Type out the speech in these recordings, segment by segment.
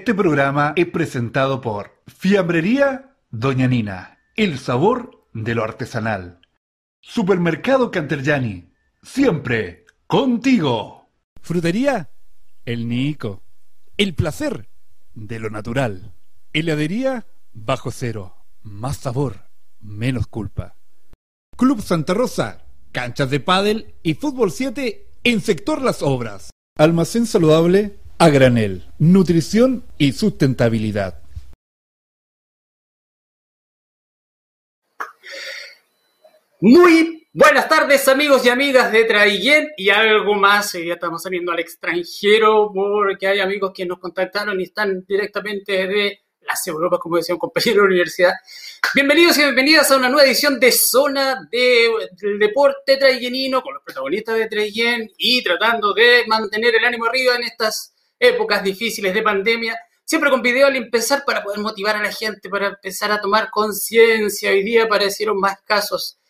Este programa es presentado por Fiambrería Doña Nina, el sabor de lo artesanal. Supermercado Canterjani, siempre contigo. Frutería El Nico, el placer de lo natural. Heladería Bajo Cero, más sabor, menos culpa. Club Santa Rosa, canchas de pádel y fútbol 7 en sector Las Obras. Almacén saludable a granel, nutrición y sustentabilidad. Muy buenas tardes amigos y amigas de Traillén y algo más. Hoy ya estamos saliendo al extranjero porque hay amigos que nos contactaron y están directamente de las Europas, como decía un compañero de la universidad. Bienvenidos y bienvenidas a una nueva edición de Zona de, del Deporte Traillenino con los protagonistas de Traillén y tratando de mantener el ánimo arriba en estas épocas difíciles de pandemia. Siempre con video al empezar para poder motivar a la gente, para empezar a tomar conciencia. Hoy día aparecieron más casos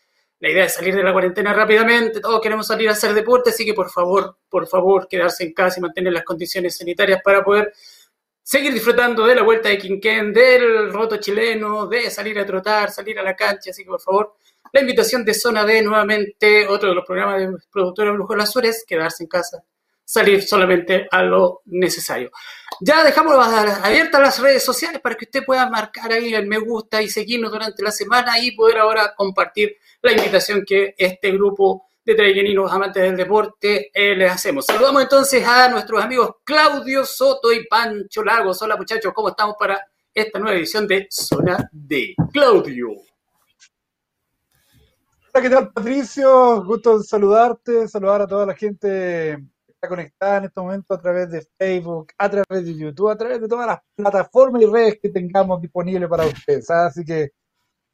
la idea es salir de la cuarentena rápidamente, todos queremos salir a hacer deporte, así que por favor, por favor, quedarse en casa y mantener las condiciones sanitarias para poder seguir disfrutando de la vuelta de Quinquén, del roto chileno, de salir a trotar, salir a la cancha, así que por favor, la invitación de Zona D nuevamente, otro de los programas de productora Brujo Las es quedarse en casa, salir solamente a lo necesario. Ya dejamos abiertas las redes sociales para que usted pueda marcar ahí el me gusta y seguirnos durante la semana y poder ahora compartir la invitación que este grupo de traigueninos amantes del deporte eh, les hacemos. Saludamos entonces a nuestros amigos Claudio Soto y Pancho Lagos. Hola muchachos, ¿cómo estamos para esta nueva edición de Zona de Claudio? Hola, ¿qué tal Patricio? Gusto saludarte, saludar a toda la gente conectada en este momento a través de Facebook, a través de YouTube, a través de todas las plataformas y redes que tengamos disponibles para ustedes. Así que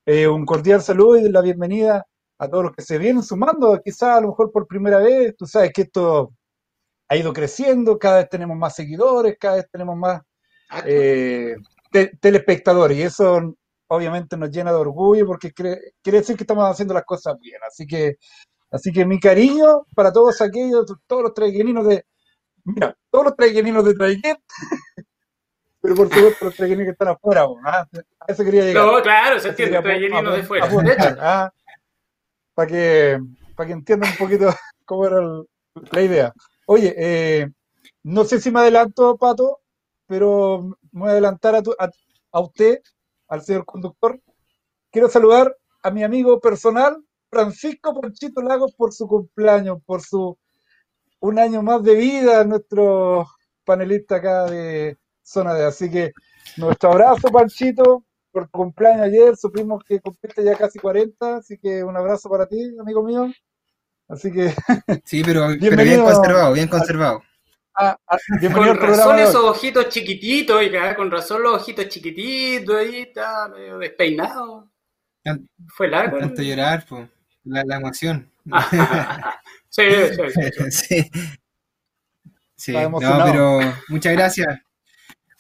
eh, un cordial saludo y la bienvenida a todos los que se vienen sumando, quizás a lo mejor por primera vez. Tú sabes que esto ha ido creciendo, cada vez tenemos más seguidores, cada vez tenemos más ah, eh, telespectadores y eso obviamente nos llena de orgullo porque quiere decir que estamos haciendo las cosas bien. Así que, así que mi cariño para todos aquellos, todos los traigueninos de, mira, todos los traigueninos de Traiguet pero por supuesto los trayeninos que están afuera, ¿ah? a eso quería llegar. No, claro, se entiende, trayeninos de fuera. ¿ah? Para que, para que entiendan un poquito cómo era la idea. Oye, eh, no sé si me adelanto, Pato, pero me voy a adelantar a, a, usted, al señor conductor. Quiero saludar a mi amigo personal, Francisco Ponchito Lagos, por su cumpleaños, por su un año más de vida, nuestro panelista acá de, zona de. Así que nuestro abrazo, Panchito, por tu cumpleaños ayer. Supimos que cumpliste ya casi 40, así que un abrazo para ti, amigo mío. Así que. Sí, pero, bien conservado, bien conservado. Ah, ah, con razón esos ojitos chiquititos, con razón los ojitos chiquititos, ahí está medio despeinado. Fue largo. Tanto llorar, pues, la, la emoción. sí, sí, sí. sí. sí. no, pero muchas gracias.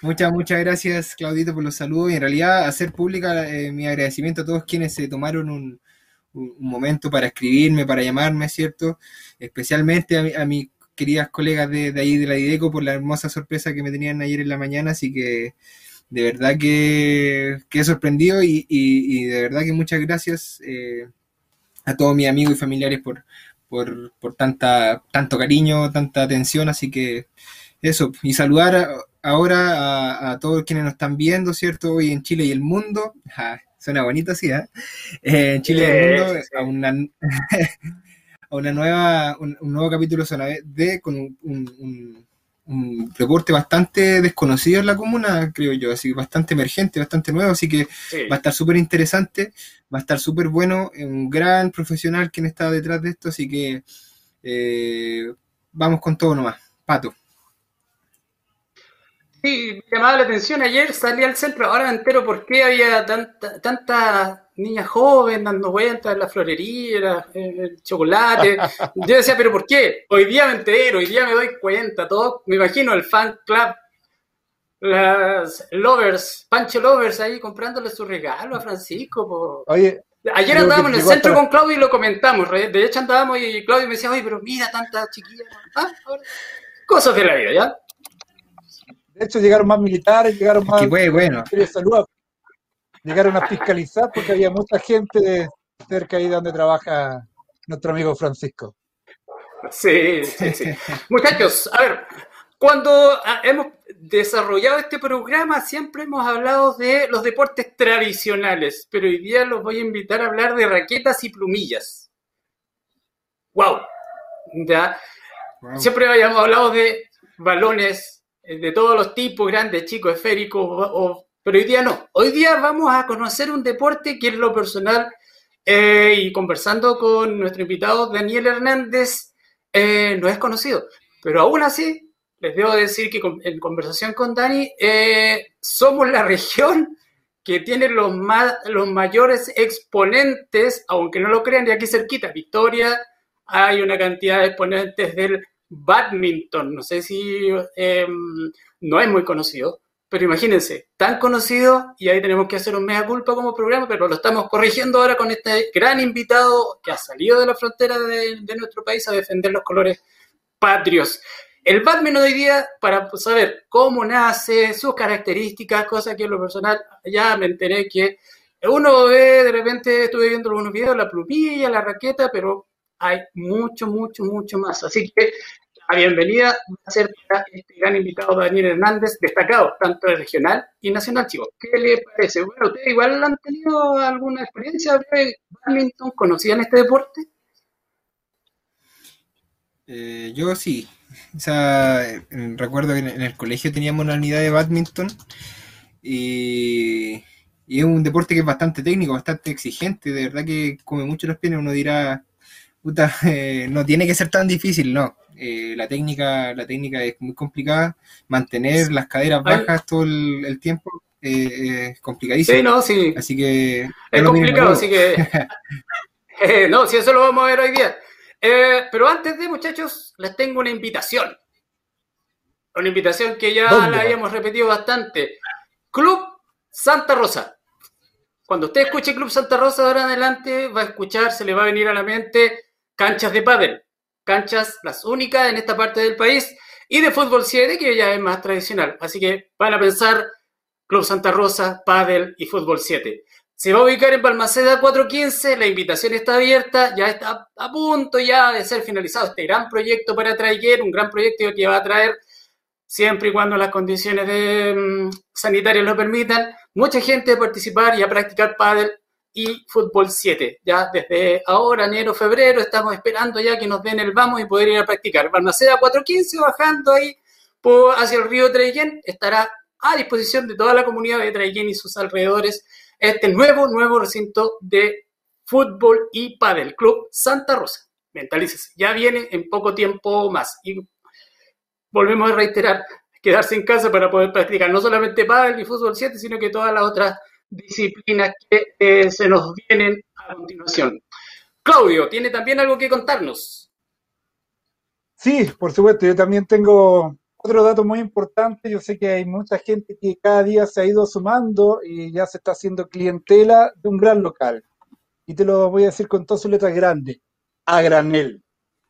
Muchas, muchas gracias, Claudito, por los saludos y en realidad hacer pública eh, mi agradecimiento a todos quienes se tomaron un, momento para escribirme, para llamarme, ¿cierto? Especialmente a, mis queridas colegas de, ahí de la IDECO por la hermosa sorpresa que me tenían ayer en la mañana, así que de verdad que, que he sorprendido y, de verdad que muchas gracias eh, a todos mis amigos y familiares por, por, por tanta, tanto cariño, tanta atención, así que eso, y saludar ahora a, todos quienes nos están viendo, ¿cierto? Hoy en Chile y el mundo. suena bonito así, ¿eh? eh en Chile y el mundo, a una, a una nueva, un, nuevo capítulo de con un, un, reporte bastante desconocido en la comuna, creo yo, así que bastante emergente, bastante nuevo, así que va a estar súper interesante, va a estar súper bueno, un gran profesional quien está detrás de esto, así que eh, vamos con todo nomás. Pato. Sí, me llamaba la atención. Ayer salí al centro, ahora me entero por qué había tanta, tanta niña joven dando vueltas en la florería, el chocolate. Yo decía, ¿pero por qué? Hoy día me entero, hoy día me doy cuenta. Todo, me imagino el fan club, las lovers, Pancho Lovers ahí comprándole su regalo a Francisco. Oye, Ayer andábamos en el centro con Claudio y lo comentamos. De hecho, andábamos y Claudio me decía, oye, pero mira tanta chiquilla. Ah, cosas de la vida, ¿ya? De hecho, llegaron más militares, llegaron más. bueno. Llegaron a fiscalizar porque había mucha gente cerca ahí donde trabaja nuestro amigo Francisco. Sí, sí, sí. Muchachos, a ver, cuando ah, hemos desarrollado este programa siempre hemos hablado de los deportes tradicionales, pero hoy día los voy a invitar a hablar de raquetas y plumillas. ¡Wow! ¿Ya? Siempre habíamos hablado de balones de todos los tipos, grandes, chicos, esféricos, pero hoy día no. Hoy día vamos a conocer un deporte que es lo personal eh, y conversando con nuestro invitado Daniel Hernández, eh, no es conocido, pero aún así les debo decir que en conversación con Dani, somos la región que tiene los, los mayores exponentes, aunque no lo crean, de aquí cerquita, Victoria, hay una cantidad de exponentes del badminton, no sé si em, no es muy conocido, pero imagínense, tan conocido y ahí tenemos que hacer un mea culpa como programa, pero lo estamos corrigiendo ahora con este gran invitado que ha salido de la frontera de, nuestro país a defender los colores patrios. El badminton hoy día, para saber cómo nace, sus características, cosas que en lo personal ya me enteré que uno ve, de repente estuve viendo algunos videos, la plumilla, la raqueta, pero hay mucho, mucho, mucho más. Así que la bienvenida va a ser para este gran invitado Daniel Hernández, destacado tanto de regional y nacional, chicos. ¿Qué le parece? Bueno, ¿ustedes igual han tenido alguna experiencia de badminton? ¿Conocían este deporte? Eh, yo sí. O sea, recuerdo que en el colegio teníamos una unidad de badminton y, y es un deporte que es bastante técnico, bastante exigente. De verdad que come mucho los pies. Uno dirá, eh, no tiene que ser tan difícil, no. Eh, la técnica la técnica es muy complicada. Mantener las caderas bajas todo el, tiempo eh, es complicadísimo. Sí, no, sí. Así que... Es complicado, así que... no, si eso lo vamos a ver hoy día. pero antes de, muchachos, les tengo una invitación. Una invitación que ya la habíamos repetido bastante. Club Santa Rosa. Cuando usted escuche Club Santa Rosa de ahora en adelante, va a escuchar, se le va a venir a la mente canchas de pádel, canchas las únicas en esta parte del país, y de fútbol 7, que ya es más tradicional. Así que van a pensar Club Santa Rosa, pádel y fútbol 7. Se va a ubicar en Balmaceda 415, la invitación está abierta, ya está a punto ya de ser finalizado este gran proyecto para traer, un gran proyecto que va a traer, siempre y cuando las condiciones mm, sanitarias lo permitan, mucha gente a participar y a practicar pádel y Fútbol 7. Ya desde ahora, enero, febrero, estamos esperando ya que nos den el vamos y poder ir a practicar. Balmaceda 415 bajando ahí por, hacia el río Traiguén estará a disposición de toda la comunidad de Traiguén y sus alrededores este nuevo, nuevo recinto de fútbol y pádel, Club Santa Rosa. Mentalícese, ya viene en poco tiempo más. Y volvemos a reiterar, quedarse en casa para poder practicar no solamente pádel y fútbol 7, sino que todas las otras disciplinas que eh, se nos vienen a continuación. Claudio, ¿tiene también algo que contarnos? Sí, por supuesto, yo también tengo otro dato muy importante. Yo sé que hay mucha gente que cada día se ha ido sumando y ya se está haciendo clientela de un gran local. Y te lo voy a decir con todas sus letras grandes. A granel.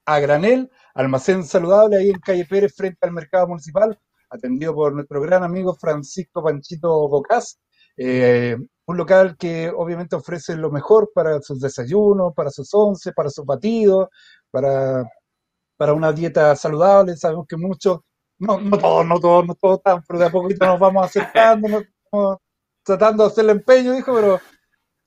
A granel, almacén saludable ahí en calle Pérez frente al mercado municipal, atendido por nuestro gran amigo Francisco Panchito Bocas. Eh, un local que obviamente ofrece lo mejor para sus desayunos, para sus once, para sus batidos, para, para una dieta saludable. Sabemos que muchos, no, no todos, no todos, no todos tan, pero de a poquito nos vamos acercando, tratando de hacer el empeño, dijo, pero,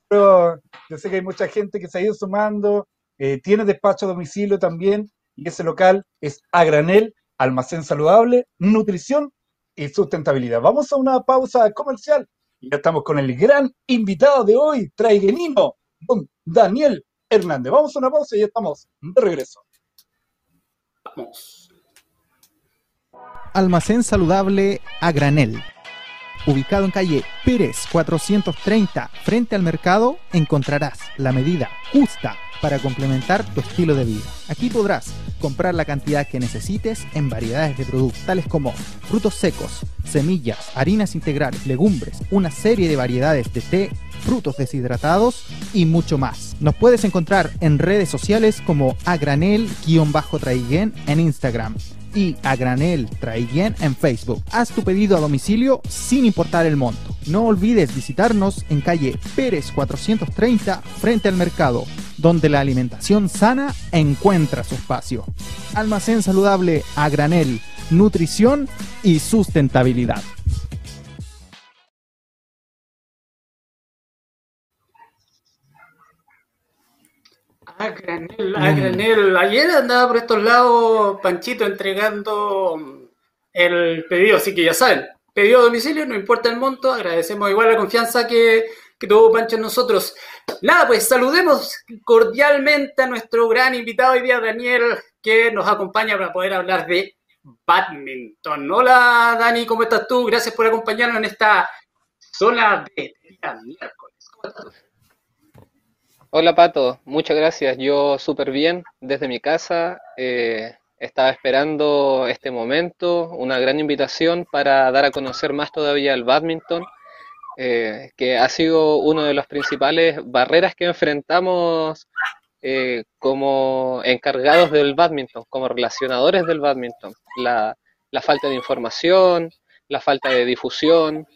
pero yo sé que hay mucha gente que se ha ido sumando, eh, tiene despacho a domicilio también, y ese local es a granel, almacén saludable, nutrición y sustentabilidad. Vamos a una pausa comercial y ya estamos con el gran invitado de hoy, traiguenino, don Daniel Hernández. Vamos a una pausa y ya estamos de regreso. Vamos. Almacén saludable a granel. Ubicado en calle Pérez 430, frente al mercado, encontrarás la medida justa para complementar tu estilo de vida. Aquí podrás comprar la cantidad que necesites en variedades de productos tales como frutos secos, semillas, harinas integrales, legumbres, una serie de variedades de té, frutos deshidratados y mucho más. Nos puedes encontrar en redes sociales como agranel-traiguen en Instagram y a granel en Facebook. Haz tu pedido a domicilio sin importar el monto. No olvides visitarnos en calle Pérez 430 frente al mercado, donde la alimentación sana encuentra su espacio. Almacén saludable a granel, nutrición y sustentabilidad. A granel, a granel. Ayer andaba por estos lados Panchito entregando el pedido, así que ya saben, pedido a domicilio, no importa el monto, agradecemos igual la confianza que, que tuvo Pancho en nosotros. Nada, pues saludemos cordialmente a nuestro gran invitado hoy día, Daniel, que nos acompaña para poder hablar de badminton. Hola Dani, ¿cómo estás tú? Gracias por acompañarnos en esta zona de miércoles. ¿Cómo estás? Hola Pato, muchas gracias. Yo súper bien desde mi casa. Eh, estaba esperando este momento, una gran invitación para dar a conocer más todavía el badminton, eh, que ha sido una de las principales barreras que enfrentamos eh, como encargados del badminton, como relacionadores del badminton. La, la falta de información, la falta de difusión,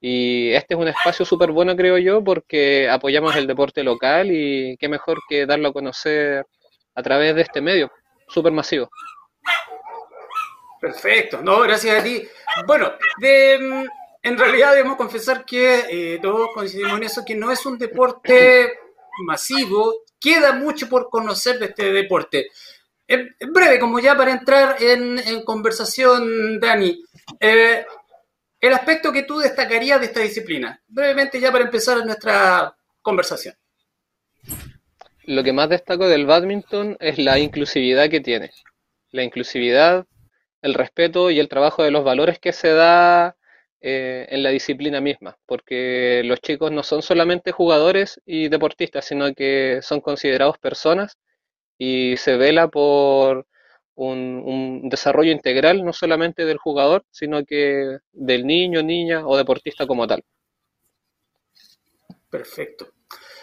y este es un espacio súper bueno, creo yo, porque apoyamos el deporte local y qué mejor que darlo a conocer a través de este medio, súper masivo. Perfecto, no, gracias a ti. Bueno, en realidad debemos confesar que eh, todos coincidimos en eso, que no es un deporte masivo, queda mucho por conocer de este deporte. En, breve, como ya para entrar en, conversación, Dani, eh, el aspecto que tú destacarías de esta disciplina, brevemente ya para empezar nuestra conversación. Lo que más destaco del badminton es la inclusividad que tiene. La inclusividad, el respeto y el trabajo de los valores que se da eh, en la disciplina misma, porque los chicos no son solamente jugadores y deportistas, sino que son considerados personas y se vela por un, desarrollo integral no solamente del jugador, sino que del niño, niña o deportista como tal. Perfecto.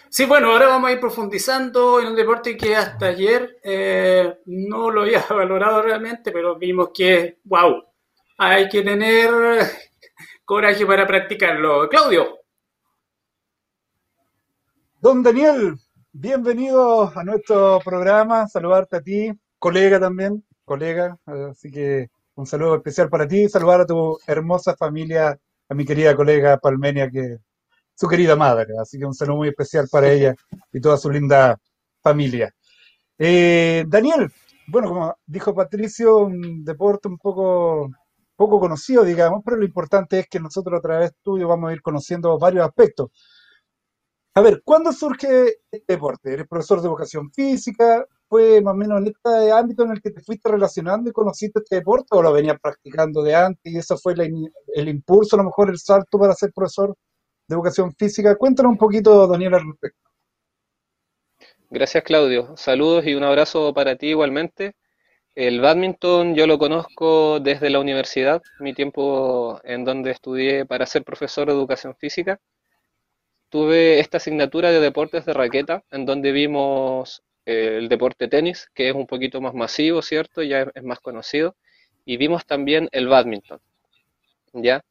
Sí, bueno, ahora vamos a ir profundizando en un deporte que hasta ayer eh, no lo había valorado realmente, pero vimos que, wow, hay que tener coraje para practicarlo. Claudio. Don Daniel, bienvenido a nuestro programa, saludarte a ti, colega también, colega, así que un saludo especial para ti, saludar a tu hermosa familia, a mi querida colega Palmenia, que su querida madre, así que un saludo muy especial para ella y toda su linda familia. Eh, Daniel, bueno, como dijo Patricio, un deporte un poco, poco conocido, digamos, pero lo importante es que nosotros a través tuyo vamos a ir conociendo varios aspectos. A ver, ¿cuándo surge este deporte? ¿Eres profesor de educación física? ¿Fue más o menos en este ámbito en el que te fuiste relacionando y conociste este deporte o lo venías practicando de antes y eso fue el impulso, a lo mejor el salto para ser profesor de educación física? Cuéntanos un poquito, Daniel, al respecto. Gracias, Claudio. Saludos y un abrazo para ti igualmente. El badminton yo lo conozco desde la universidad, mi tiempo en donde estudié para ser profesor de educación física tuve esta asignatura de deportes de raqueta, en donde vimos eh, el deporte tenis, que es un poquito más masivo, ¿cierto? Ya es, más conocido. Y vimos también el badminton, ¿ya?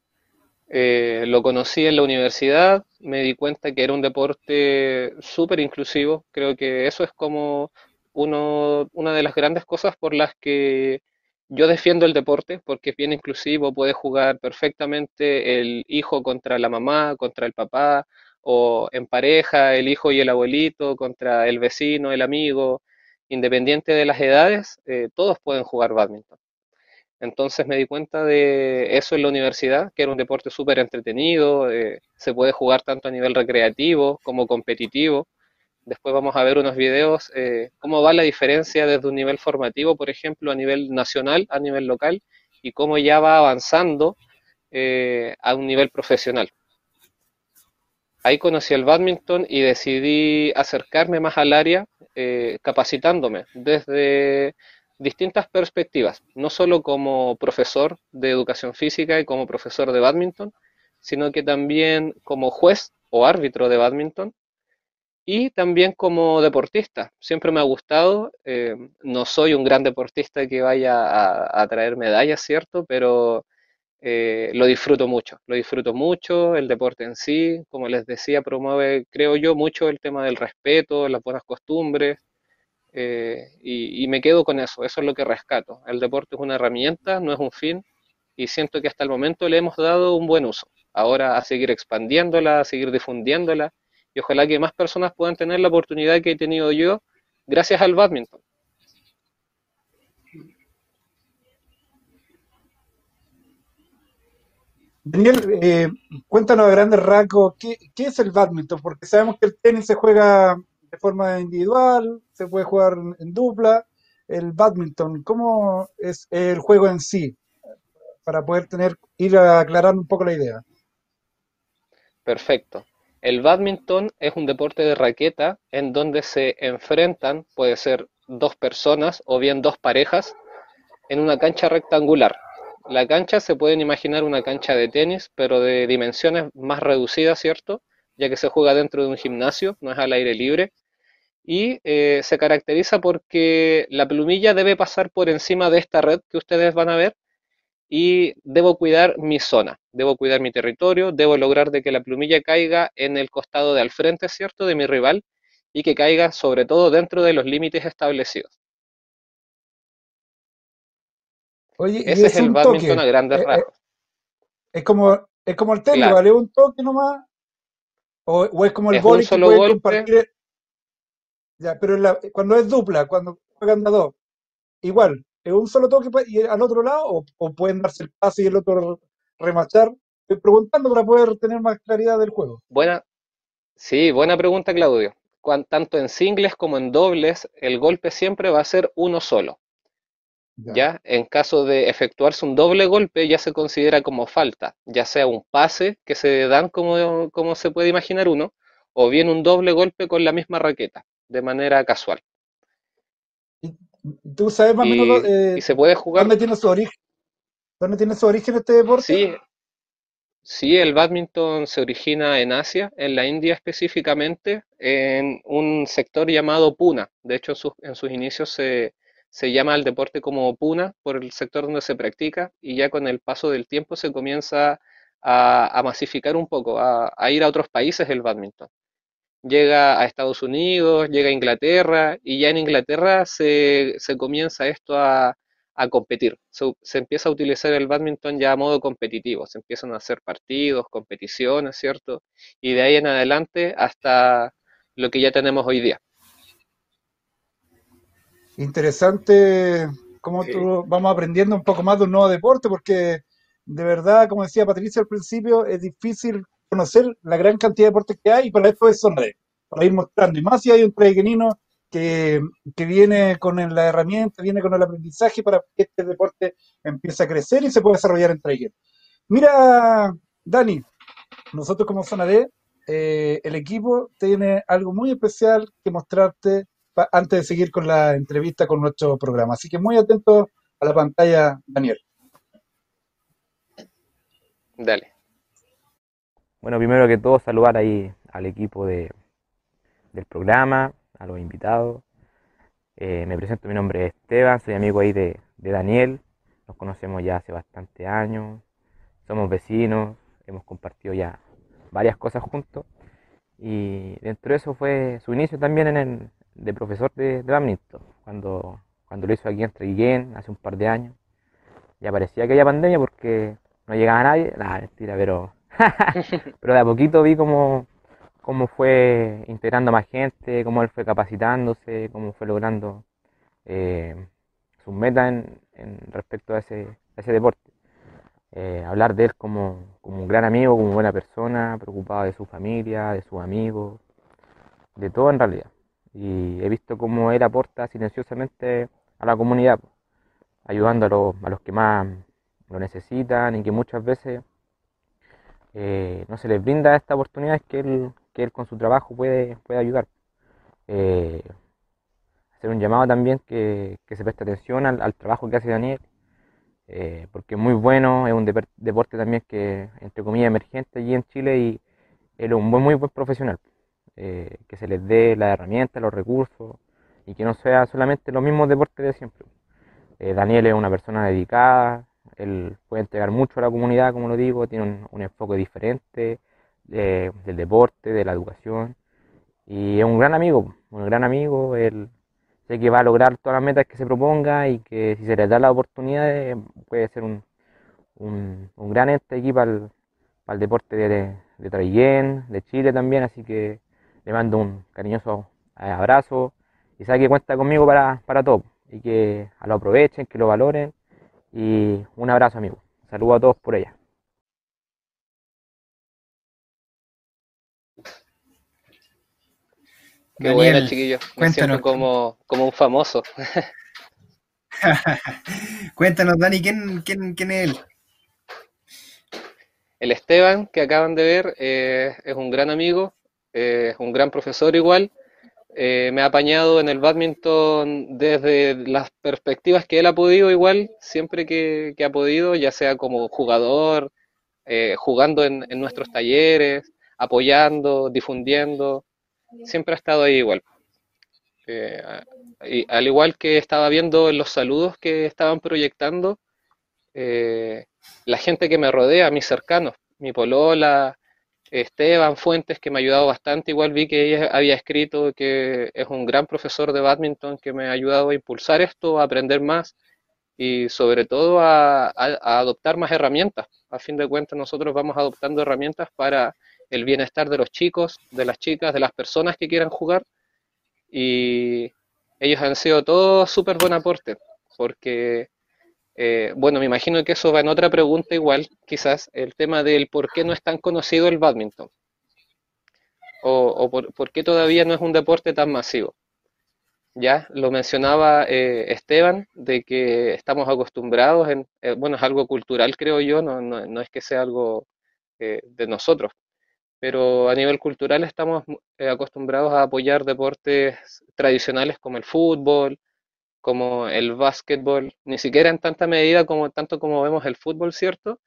Eh, lo conocí en la universidad, me di cuenta que era un deporte súper inclusivo. Creo que eso es como una de las grandes cosas por las que yo defiendo el deporte, porque es bien inclusivo, puede jugar perfectamente el hijo contra la mamá, contra el papá, o en pareja, el hijo y el abuelito contra el vecino, el amigo, independiente de las edades, eh, todos pueden jugar badminton. Entonces me di cuenta de eso en la universidad, que era un deporte súper entretenido, eh, se puede jugar tanto a nivel recreativo como competitivo. Después vamos a ver unos videos, eh, cómo va la diferencia desde un nivel formativo, por ejemplo, a nivel nacional, a nivel local, y cómo ya va avanzando a un nivel profesional. Ahí conocí el badminton y decidí acercarme más al área eh, capacitándome desde distintas perspectivas, no solo como profesor de educación física y como profesor de badminton, sino que también como juez o árbitro de badminton y también como deportista. Siempre me ha gustado, eh, no soy un gran deportista que vaya a, traer medallas, ¿cierto? Pero eh, lo disfruto mucho, lo disfruto mucho, el deporte en sí, como les decía, promueve, creo yo, mucho el tema del respeto, las buenas costumbres, eh, y, y me quedo con eso, eso es lo que rescato. El deporte es una herramienta, no es un fin, y siento que hasta el momento le hemos dado un buen uso. Ahora a seguir expandiéndola, a seguir difundiéndola y ojalá que más personas puedan tener la oportunidad que he tenido yo gracias al badminton. Daniel, eh, cuéntanos a grandes rasgos, ¿qué, es el badminton? Porque sabemos que el tenis se juega de forma individual, se puede jugar en dupla. El badminton, ¿cómo es el juego en sí? Para poder tener, ir a aclarar un poco la idea. Perfecto. El bádminton es un deporte de raqueta en donde se enfrentan, puede ser dos personas o bien dos parejas, en una cancha rectangular. La cancha se pueden imaginar una cancha de tenis, pero de dimensiones más reducidas, ¿cierto? Ya que se juega dentro de un gimnasio, no es al aire libre. Y eh, se caracteriza porque la plumilla debe pasar por encima de esta red que ustedes van a ver y debo cuidar mi zona, debo cuidar mi territorio, debo lograr de que la plumilla caiga en el costado de al frente, ¿cierto?, de mi rival y que caiga sobre todo dentro de los límites establecidos. Oye, Ese es, el badminton a grandes eh, eh, rasgos. es, como, es como el tenis, ¿vale? ¿Un toque nomás? ¿O, es como el boli que puede compartir? Ya, pero cuando es dupla, cuando juegan a dos, igual, ¿Es un solo toque y al otro lado? ¿O, pueden darse el pase y el otro remachar? Estoy preguntando para poder tener más claridad del juego. Buena, sí, buena pregunta, Claudio. tanto en singles como en dobles, el golpe siempre va a ser uno solo. Ya. En caso de efectuarse un doble golpe, ya se considera como falta, ya sea un pase que se dan como, como se puede imaginar uno, o bien un doble golpe con la misma raqueta, de manera casual. ¿Tú sabes más o menos eh, se puede jugar. dónde tiene su origen? ¿Dónde tiene su origen este deporte? Sí, sí, el badminton se origina en Asia, en la India específicamente, en un sector llamado Puna. De hecho, en sus, inicios se, llama el deporte como Puna por el sector donde se practica y ya con el paso del tiempo se comienza a, masificar un poco, a, a ir a otros países el badminton llega a Estados Unidos, llega a Inglaterra y ya en Inglaterra se, comienza esto a, competir. Se, empieza a utilizar el badminton ya a modo competitivo, se empiezan a hacer partidos, competiciones, ¿cierto? Y de ahí en adelante hasta lo que ya tenemos hoy día. Interesante cómo vamos aprendiendo un poco más de un nuevo deporte, porque de verdad, como decía Patricia al principio, es difícil conocer la gran cantidad de deportes que hay y para esto es sonreír, para ir mostrando. Y más si hay un traigenino que, que viene con la herramienta, viene con el aprendizaje para que este deporte empiece a crecer y se pueda desarrollar en Traigen. Mira, Dani, nosotros como Zona D, eh, el equipo tiene algo muy especial que mostrarte antes de seguir con la entrevista con nuestro programa. Así que muy atento a la pantalla, Daniel. Dale. Bueno, primero que todo saludar ahí al equipo de, del programa, a los invitados. Eh, me presento, mi nombre es Esteban, soy amigo ahí de, Daniel, nos conocemos ya hace bastante años, somos vecinos, hemos compartido ya varias cosas juntos y dentro de eso fue su inicio también en el, de profesor de, de cuando, cuando lo hizo aquí en Traiguén hace un par de años. Ya parecía que había pandemia porque no llegaba nadie, nada, mentira, pero Pero de a poquito vi cómo, cómo fue integrando más gente, cómo él fue capacitándose, cómo fue logrando eh, sus metas en, respecto a ese, ese deporte. Eh, hablar de él como, un gran amigo, como buena persona, preocupado de su familia, de sus amigos, de todo en realidad. Y he visto cómo él aporta silenciosamente a la comunidad, ayudando a los, a los que más lo necesitan y que muchas veces eh, no se les brinda esta oportunidad que él, que él con su trabajo puede, puede ayudar. Eh, hacer un llamado también que, se preste atención al, trabajo que hace Daniel, eh, porque es muy bueno, es un deporte también que, entre comillas, emergente allí en Chile y él es un buen, muy buen profesional. eh, que se les dé las herramientas, los recursos y que no sea solamente los mismos deportes de siempre. Eh, Daniel es una persona dedicada, él puede entregar mucho a la comunidad, como lo digo, tiene un, enfoque diferente del deporte, de la educación y es un gran amigo, un gran amigo, él sé que va a lograr todas las metas que se proponga y que si se les da la oportunidad puede ser un, un, gran ente aquí para el, deporte de, de Traillén, de Chile también, así que le mando un cariñoso eh, abrazo y sabe que cuenta conmigo para, para todo y que lo aprovechen, que lo valoren y un abrazo amigo. Saludos a todos por allá. Qué buena, chiquillo. Me siento como, como un famoso. cuéntanos, Dani, ¿quién, quién, quién es él? El Esteban, que acaban de ver, eh, es un gran amigo, eh, es un gran profesor igual. Eh, me ha apañado en el badminton desde las perspectivas que él ha podido igual, siempre que, ha podido, ya sea como jugador, jugando en, nuestros talleres, apoyando, difundiendo, siempre ha estado ahí igual. y, al igual que estaba viendo en los saludos que estaban proyectando, la gente que me rodea, mis cercanos, mi polola, Esteban Fuentes, que me ha ayudado bastante. Igual vi que ella había escrito que es un gran profesor de badminton que me ha ayudado a impulsar esto, a aprender más y sobre todo a, adoptar más herramientas. A fin de cuentas, nosotros vamos adoptando herramientas para el bienestar de los chicos, de las chicas, de las personas que quieran jugar. Y ellos han sido todos súper buen aporte, porque eh, bueno, me imagino que eso va en otra pregunta igual, quizás, el tema del por qué no es tan conocido el badminton. O, por, qué todavía no es un deporte tan masivo. Ya lo mencionaba eh, Esteban, de que estamos acostumbrados, en, eh, bueno, es algo cultural creo yo, no, no es que sea algo de nosotros, pero a nivel cultural estamos acostumbrados a apoyar deportes tradicionales como el fútbol, como el básquetbol, ni siquiera en tanta medida como tanto como vemos el fútbol, ¿cierto?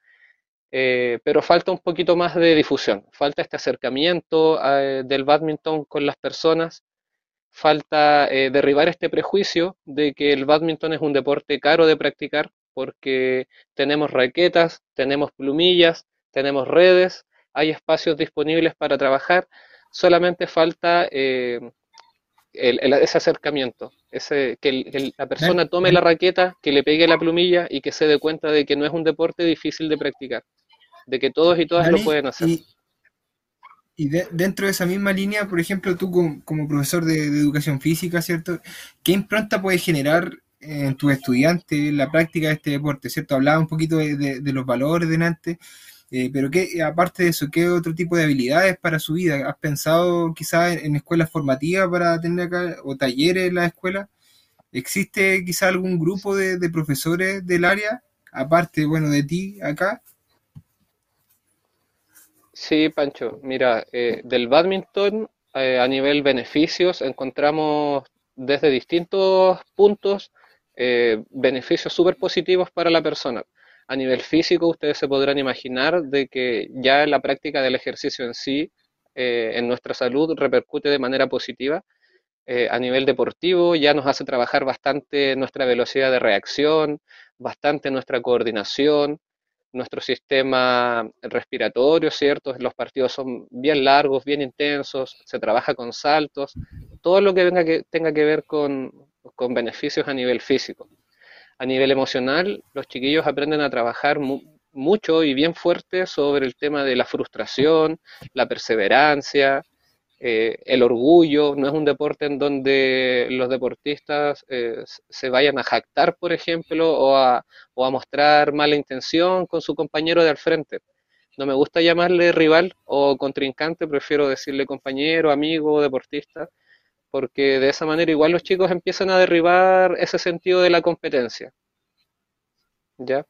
Eh, pero falta un poquito más de difusión, falta este acercamiento eh, del badminton con las personas, falta eh, derribar este prejuicio de que el badminton es un deporte caro de practicar porque tenemos raquetas, tenemos plumillas, tenemos redes, hay espacios disponibles para trabajar, solamente falta ese acercamiento, ese, que, la persona tome la raqueta, que le pegue la plumilla y que se dé cuenta de que no es un deporte difícil de practicar, de que todos y todas lo pueden hacer. Y, dentro de esa misma línea, por ejemplo, tú como, profesor de, educación física, ¿cierto? ¿Qué impronta puede generar en tus estudiantes la práctica de este deporte, ¿cierto? Hablaba un poquito de, de los valores delante. Eh, pero qué, aparte de eso, ¿qué otro tipo de habilidades para su vida? ¿Has pensado quizás en, escuelas formativas para tener acá o talleres en la escuela? ¿Existe quizá algún grupo de, profesores del área, aparte, bueno, de ti acá? Sí, Pancho, mira, eh, del badminton eh, a nivel beneficios encontramos desde distintos puntos beneficios súper positivos para la persona a nivel físico, ustedes se podrán imaginar de que ya la práctica del ejercicio en sí, eh, en nuestra salud, repercute de manera positiva. Eh, a nivel deportivo ya nos hace trabajar bastante nuestra velocidad de reacción, bastante nuestra coordinación, nuestro sistema respiratorio, ¿cierto? Los partidos son bien largos, bien intensos, se trabaja con saltos, todo lo que, venga que tenga que ver con beneficios a nivel físico a nivel emocional, los chiquillos aprenden a trabajar mucho y bien fuerte sobre el tema de la frustración, la perseverancia, eh, el orgullo. No es un deporte en donde los deportistas eh, se vayan a jactar, por ejemplo, o a, o a mostrar mala intención con su compañero de al frente. No me gusta llamarle rival o contrincante, prefiero decirle compañero, amigo, deportista, porque de esa manera igual los chicos empiezan a derribar ese sentido de la competencia. ¿Ya?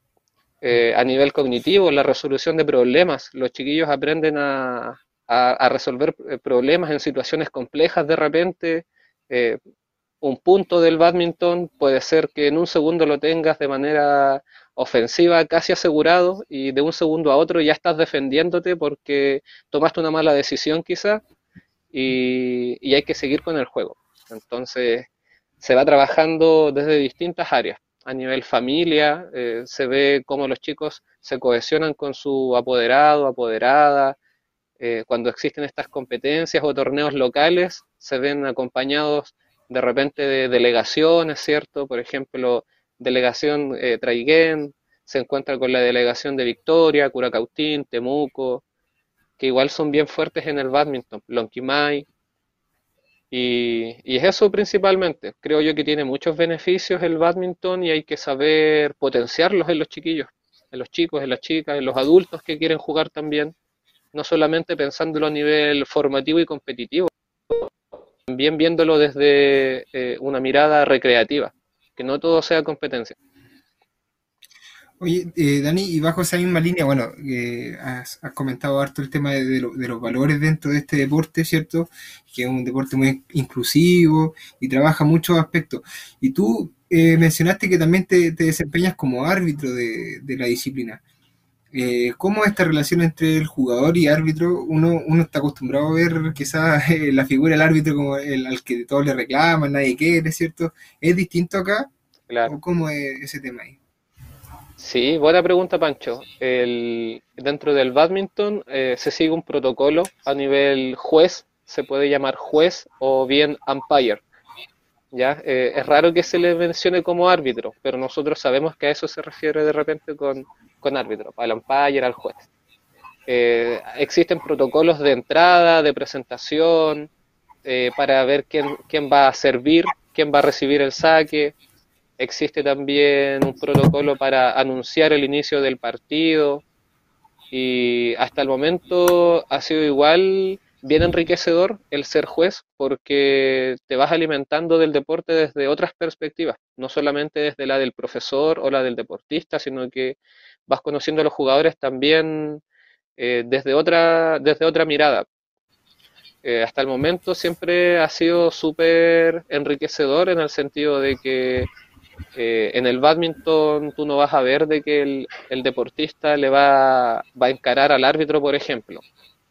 Eh, a nivel cognitivo, la resolución de problemas, los chiquillos aprenden a, resolver eh, problemas en situaciones complejas de repente. Eh, un punto del badminton puede ser que en un segundo lo tengas de manera ofensiva casi asegurado y de un segundo a otro ya estás defendiéndote porque tomaste una mala decisión quizá y, hay que seguir con el juego. Entonces, se va trabajando desde distintas áreas. A nivel familia, eh, se ve cómo los chicos se cohesionan con su apoderado, apoderada. Eh, cuando existen estas competencias o torneos locales, se ven acompañados de repente de delegaciones, ¿cierto? Por ejemplo, delegación eh, Traiguén, se encuentra con la delegación de Victoria, Curacautín, Temuco, que igual son bien fuertes en el badminton, Lonquimay. Y, y es eso principalmente. Creo yo que tiene muchos beneficios el badminton y hay que saber potenciarlos en los chiquillos, en los chicos, en las chicas, en los adultos que quieren jugar también, no solamente pensándolo a nivel formativo y competitivo, también viéndolo desde eh, una mirada recreativa, que no todo sea competencia. Oye, eh, Dani, y bajo esa misma línea, bueno, eh, has, comentado harto el tema de, los valores dentro de este deporte, ¿cierto? Que es un deporte muy inclusivo y trabaja muchos aspectos. Y tú eh, mencionaste que también te, desempeñas como árbitro de, la disciplina. ¿Cómo es esta relación entre el jugador y árbitro? Uno, uno está acostumbrado a ver quizás la figura del árbitro como el al que todos le reclaman, nadie quiere, ¿cierto? ¿Es distinto acá? Claro. ¿Cómo es ese tema ahí? Sí, buena pregunta, Pancho. El, dentro del badminton eh, se sigue un protocolo a nivel juez, se puede llamar juez o bien umpire. ¿ya? Eh, es raro que se le mencione como árbitro, pero nosotros sabemos que a eso se refiere de repente con, con árbitro, al umpire, al juez. Eh, existen protocolos de entrada, de presentación, para ver quién, quién va a servir, quién va a recibir el saque, Existe también un protocolo para anunciar el inicio del partido y hasta el momento ha sido igual bien enriquecedor el ser juez porque te vas alimentando del deporte desde otras perspectivas, no solamente desde la del profesor o la del deportista, sino que vas conociendo a los jugadores también eh, desde, otra, desde otra mirada. Eh, hasta el momento siempre ha sido súper enriquecedor en el sentido de que eh, en el badminton tú no vas a ver de que el, deportista le va, a encarar al árbitro, por ejemplo.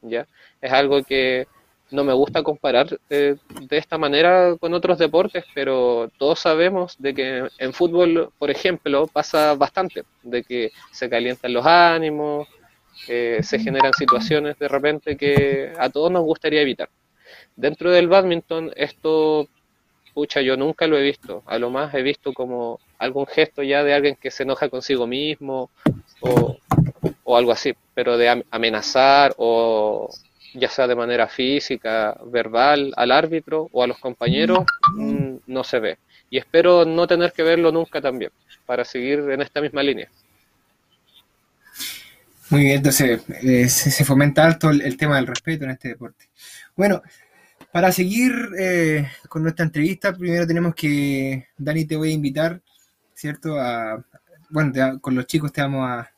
¿ya? Es algo que no me gusta comparar eh, de esta manera con otros deportes, pero todos sabemos de que en fútbol, por ejemplo, pasa bastante, de que se calientan los ánimos, eh, se generan situaciones de repente que a todos nos gustaría evitar. Dentro del badminton esto pucha, yo nunca lo he visto. A lo más he visto como algún gesto ya de alguien que se enoja consigo mismo o, algo así, pero de amenazar o ya sea de manera física, verbal, al árbitro o a los compañeros, mm, no se ve. Y espero no tener que verlo nunca también, para seguir en esta misma línea. Muy bien, entonces eh, se, fomenta alto el, tema del respeto en este deporte. Bueno, para seguir eh, con nuestra entrevista, primero tenemos que, Dani, te voy a invitar, ¿cierto? A, bueno, con los chicos te vamos a,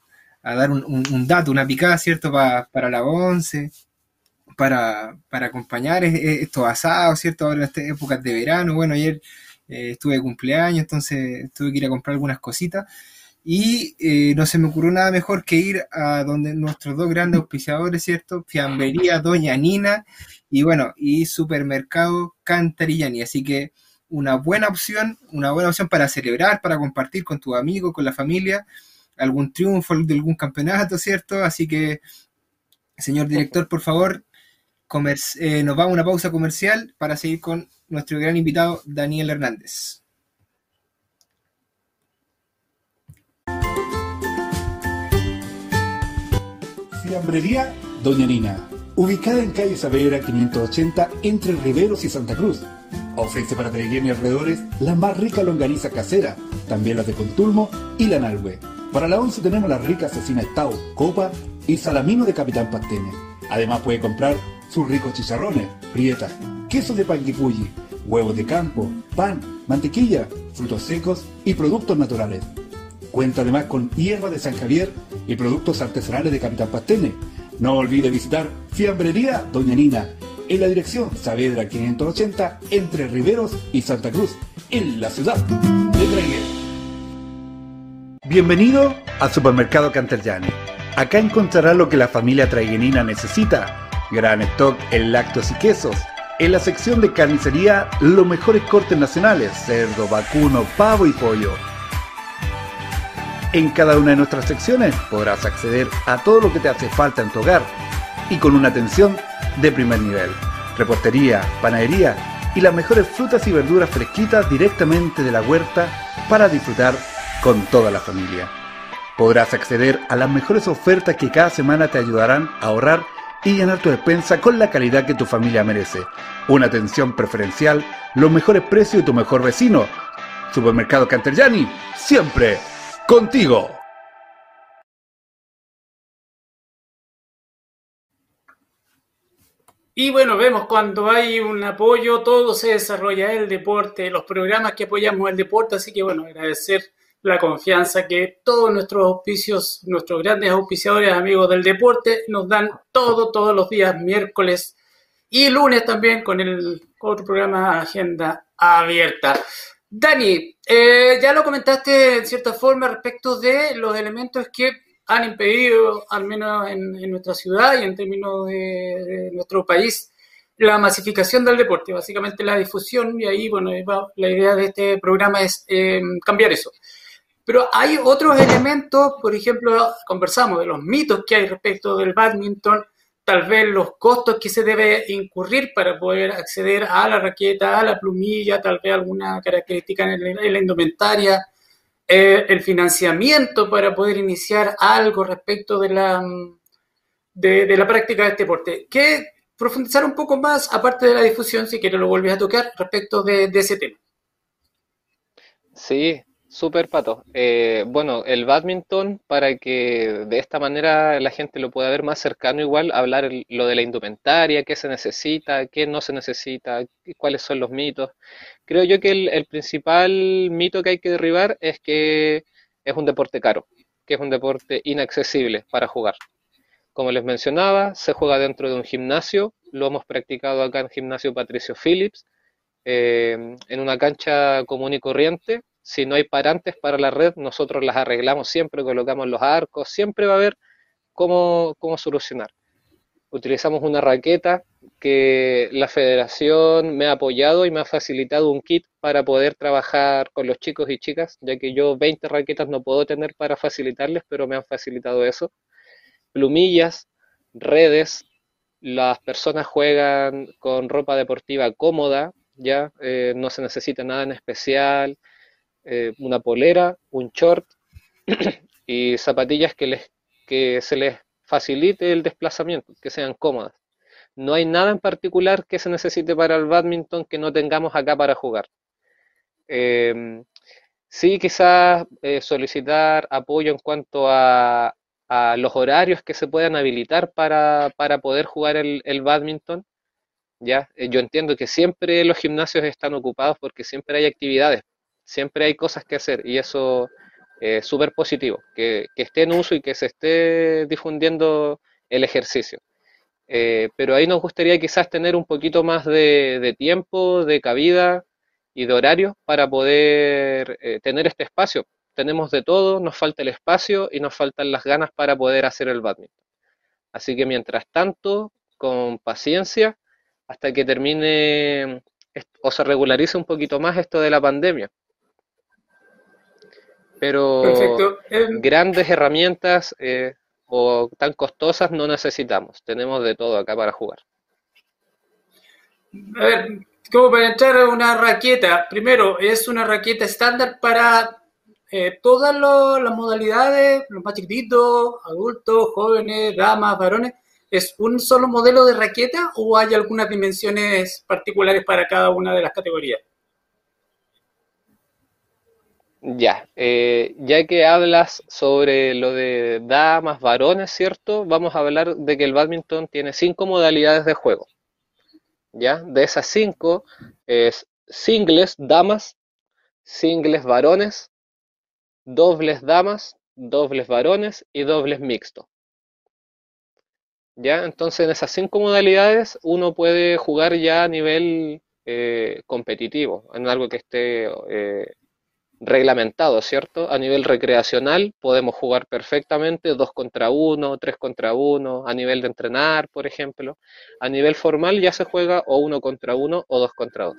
dar un, dato, una picada, ¿cierto? para la once, para, para acompañar estos asados, ¿cierto? Ahora en estas épocas de verano, bueno, ayer eh, estuve de cumpleaños, entonces tuve que ir a comprar algunas cositas. Y eh, no se me ocurrió nada mejor que ir a donde nuestros dos grandes auspiciadores, ¿cierto? Fiambería Doña Nina y bueno, y Supermercado Cantarillani. Así que una buena opción, una buena opción para celebrar, para compartir con tus amigos, con la familia, algún triunfo de algún campeonato, ¿cierto? Así que, señor director, por favor, eh, nos va a una pausa comercial para seguir con nuestro gran invitado, Daniel Hernández. Fiambrería Doña Nina, ubicada en calle Savera 580 entre Riveros y Santa Cruz. Ofrece para Treguén y alrededores la más rica longaniza casera, también las de Contulmo y la Nalwe. Para la once tenemos la rica asesina Tau, Copa y Salamino de Capitán Pastene. Además puede comprar sus ricos chicharrones, prietas, quesos de panguipulli, huevos de campo, pan, mantequilla, frutos secos y productos naturales. Cuenta además con hierba de San Javier y productos artesanales de Capitán Pastene. No olvide visitar Fiambrería Doña Nina en la dirección Saavedra 580 entre Riveros y Santa Cruz, en la ciudad de Traiguén. Bienvenido al Supermercado Canterjani. Acá encontrará lo que la familia traiguenina necesita Gran stock en lácteos y quesos. En la sección de carnicería, los mejores cortes nacionales, cerdo, vacuno, pavo y pollo. En cada una de nuestras secciones podrás acceder a todo lo que te hace falta en tu hogar y con una atención de primer nivel. Repostería, panadería y las mejores frutas y verduras fresquitas directamente de la huerta para disfrutar con toda la familia. Podrás acceder a las mejores ofertas que cada semana te ayudarán a ahorrar y llenar tu despensa con la calidad que tu familia merece. Una atención preferencial, los mejores precios y tu mejor vecino. Supermercado Canterjani, siempre contigo. Y bueno, vemos cuando hay un apoyo, todo se desarrolla el deporte, los programas que apoyamos el deporte, así que bueno, agradecer la confianza que todos nuestros auspicios, nuestros grandes auspiciadores amigos del deporte nos dan todo, todos los días, miércoles y lunes también con el otro programa Agenda Abierta. Dani, eh, ya lo comentaste en cierta forma respecto de los elementos que han impedido, al menos en, nuestra ciudad y en términos de, nuestro país, la masificación del deporte, básicamente la difusión, y ahí, bueno, la idea de este programa es eh, cambiar eso. Pero hay otros elementos, por ejemplo, conversamos de los mitos que hay respecto del badminton, tal vez los costos que se debe incurrir para poder acceder a la raqueta, a la plumilla, tal vez alguna característica en, la indumentaria, eh, el financiamiento para poder iniciar algo respecto de la, de, la práctica de este deporte. ¿Qué profundizar un poco más, aparte de la difusión, si quieres lo vuelves a tocar, respecto de ese tema? Sí, Súper, Pato. Eh, bueno, el badminton, para que de esta manera la gente lo pueda ver más cercano, igual hablar lo de la indumentaria, qué se necesita, qué no se necesita, cuáles son los mitos. Creo yo que el, principal mito que hay que derribar es que es un deporte caro, que es un deporte inaccesible para jugar. Como les mencionaba, se juega dentro de un gimnasio, lo hemos practicado acá en Gimnasio Patricio Phillips, eh, en una cancha común y corriente si no hay parantes para la red, nosotros las arreglamos siempre, colocamos los arcos, siempre va a haber cómo, cómo solucionar. Utilizamos una raqueta que la federación me ha apoyado y me ha facilitado un kit para poder trabajar con los chicos y chicas, ya que yo 20 raquetas no puedo tener para facilitarles, pero me han facilitado eso. Plumillas, redes, las personas juegan con ropa deportiva cómoda, ya eh, no se necesita nada en especial, eh, una polera, un short y zapatillas que, les, que se les facilite el desplazamiento, que sean cómodas. No hay nada en particular que se necesite para el badminton que no tengamos acá para jugar. Em, sí, quizás eh, solicitar apoyo en cuanto a, los horarios que se puedan habilitar para, poder jugar el, el badminton. ¿ya? Eh, yo entiendo que siempre los gimnasios están ocupados porque siempre hay actividades, siempre hay cosas que hacer y eso es súper positivo, que, esté en uso y que se esté difundiendo el ejercicio. Eh, pero ahí nos gustaría quizás tener un poquito más de, tiempo, de cabida y de horario para poder eh, tener este espacio. Tenemos de todo, nos falta el espacio y nos faltan las ganas para poder hacer el badminton. Así que mientras tanto, con paciencia, hasta que termine o se regularice un poquito más esto de la pandemia pero grandes herramientas eh, o tan costosas no necesitamos. Tenemos de todo acá para jugar. A ver, como para entrar a una raqueta, primero, ¿es una raqueta estándar para eh, todas las modalidades, los más chiquititos, adultos, jóvenes, damas, varones? ¿Es un solo modelo de raqueta o hay algunas dimensiones particulares para cada una de las categorías? Ya, eh, ya que hablas sobre lo de damas, varones, ¿cierto? Vamos a hablar de que el badminton tiene cinco modalidades de juego. ¿Ya? De esas cinco es singles, damas, singles, varones, dobles, damas, dobles, varones y dobles mixto. ¿Ya? Entonces en esas cinco modalidades uno puede jugar ya a nivel eh, competitivo, en algo que esté... Eh, reglamentado, ¿cierto? A nivel recreacional podemos jugar perfectamente dos contra uno, tres contra uno, a nivel de entrenar, por ejemplo. A nivel formal ya se juega o uno contra uno o dos contra dos.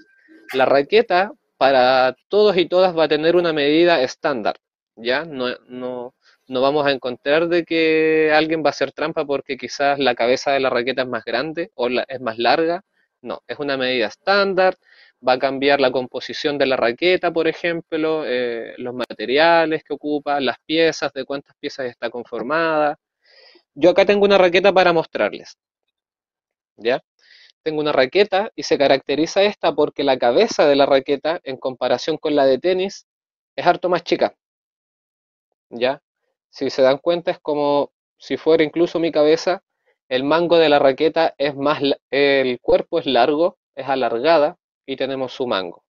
La raqueta para todos y todas va a tener una medida estándar, ¿ya? No, no, no vamos a encontrar de que alguien va a hacer trampa porque quizás la cabeza de la raqueta es más grande o es más larga. No, es una medida estándar va a cambiar la composición de la raqueta, por ejemplo, eh, los materiales que ocupa, las piezas, de cuántas piezas está conformada. Yo acá tengo una raqueta para mostrarles. ¿Ya? Tengo una raqueta y se caracteriza esta porque la cabeza de la raqueta, en comparación con la de tenis, es harto más chica. ¿Ya? Si se dan cuenta, es como si fuera incluso mi cabeza, el mango de la raqueta es más, el cuerpo es largo, es alargada, y tenemos su mango.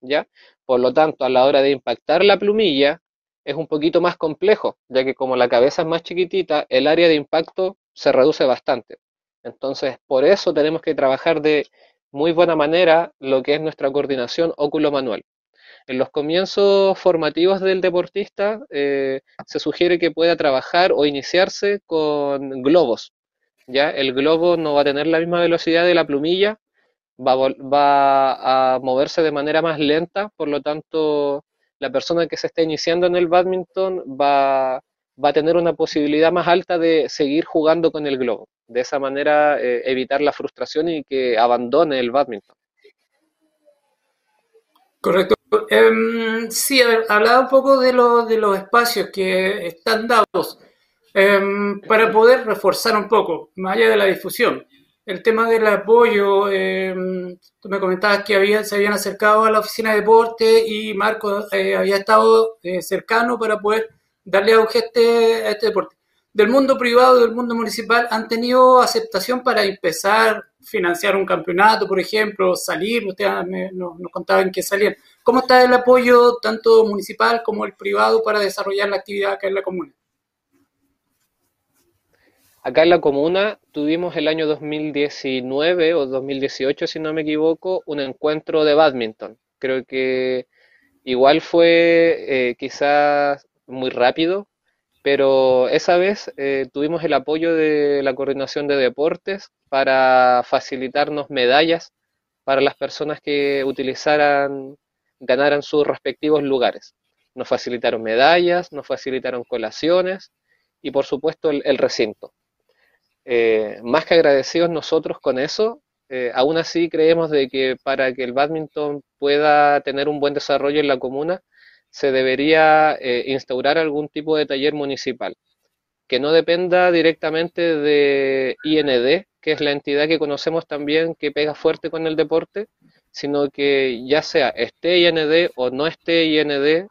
¿Ya? Por lo tanto, a la hora de impactar la plumilla es un poquito más complejo, ya que como la cabeza es más chiquitita, el área de impacto se reduce bastante. Entonces, por eso tenemos que trabajar de muy buena manera lo que es nuestra coordinación óculo-manual. En los comienzos formativos del deportista eh, se sugiere que pueda trabajar o iniciarse con globos. ¿ya? El globo no va a tener la misma velocidad de la plumilla, va, a moverse de manera más lenta, por lo tanto la persona que se está iniciando en el badminton va, va a tener una posibilidad más alta de seguir jugando con el globo. De esa manera eh, evitar la frustración y que abandone el badminton. Correcto. Em, sí, hablaba un poco de, de los espacios que están dados em, para poder reforzar un poco, más allá de la difusión el tema del apoyo, eh, tú me comentabas que había, se habían acercado a la oficina de deporte y Marco eh, había estado eh, cercano para poder darle auge a este, a este deporte. Del mundo privado, del mundo municipal, ¿han tenido aceptación para empezar financiar un campeonato, por ejemplo, salir? Ustedes nos, nos contaban que salían. ¿Cómo está el apoyo tanto municipal como el privado para desarrollar la actividad acá en la comuna? Acá en la comuna tuvimos el año 2019 o 2018, si no me equivoco, un encuentro de badminton. Creo que igual fue eh, quizás muy rápido, pero esa vez eh, tuvimos el apoyo de la coordinación de deportes para facilitarnos medallas para las personas que utilizaran, ganaran sus respectivos lugares. Nos facilitaron medallas, nos facilitaron colaciones y por supuesto el recinto. Eh, más que agradecidos nosotros con eso, eh, aún así creemos de que para que el badminton pueda tener un buen desarrollo en la comuna, se debería eh, instaurar algún tipo de taller municipal que no dependa directamente de IND, que es la entidad que conocemos también que pega fuerte con el deporte, sino que ya sea esté IND o no esté IND,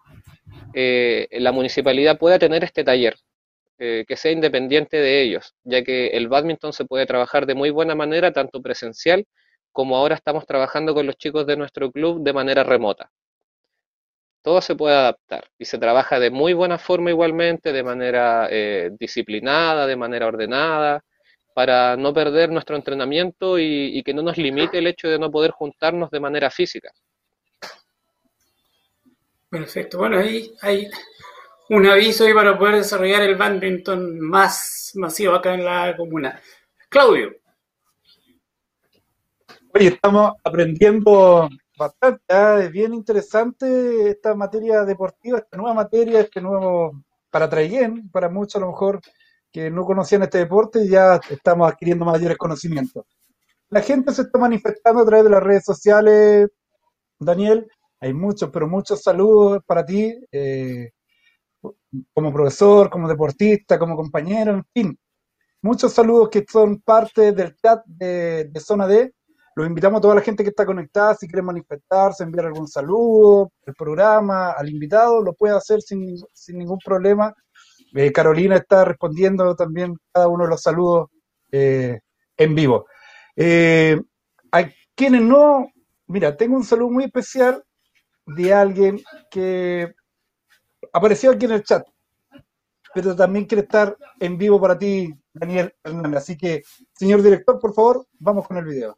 la municipalidad pueda tener este taller eh, que sea independiente de ellos, ya que el badminton se puede trabajar de muy buena manera, tanto presencial como ahora estamos trabajando con los chicos de nuestro club de manera remota. Todo se puede adaptar y se trabaja de muy buena forma igualmente, de manera eh, disciplinada, de manera ordenada, para no perder nuestro entrenamiento y, y, que no nos limite el hecho de no poder juntarnos de manera física. Perfecto. Bueno, ahí hay un aviso ahí para poder desarrollar el badminton más masivo acá en la comuna. Claudio. Oye, estamos aprendiendo bastante, ¿ah? es bien interesante esta materia deportiva, esta nueva materia, este nuevo para Traiguén, para muchos a lo mejor que no conocían este deporte ya estamos adquiriendo mayores conocimientos. La gente se está manifestando a través de las redes sociales, Daniel, hay muchos, pero muchos saludos para ti. Eh, como profesor, como deportista, como compañero, en fin. Muchos saludos que son parte del chat de, Zona D. Los invitamos a toda la gente que está conectada, si quiere manifestarse, enviar algún saludo, el programa, al invitado, lo puede hacer sin, ningún problema. Eh, Carolina está respondiendo también cada uno de los saludos eh, en vivo. Eh, hay quienes no, mira, tengo un saludo muy especial de alguien que apareció aquí en el chat, pero también quiere estar en vivo para ti, Daniel Hernández. Así que, señor director, por favor, vamos con el video.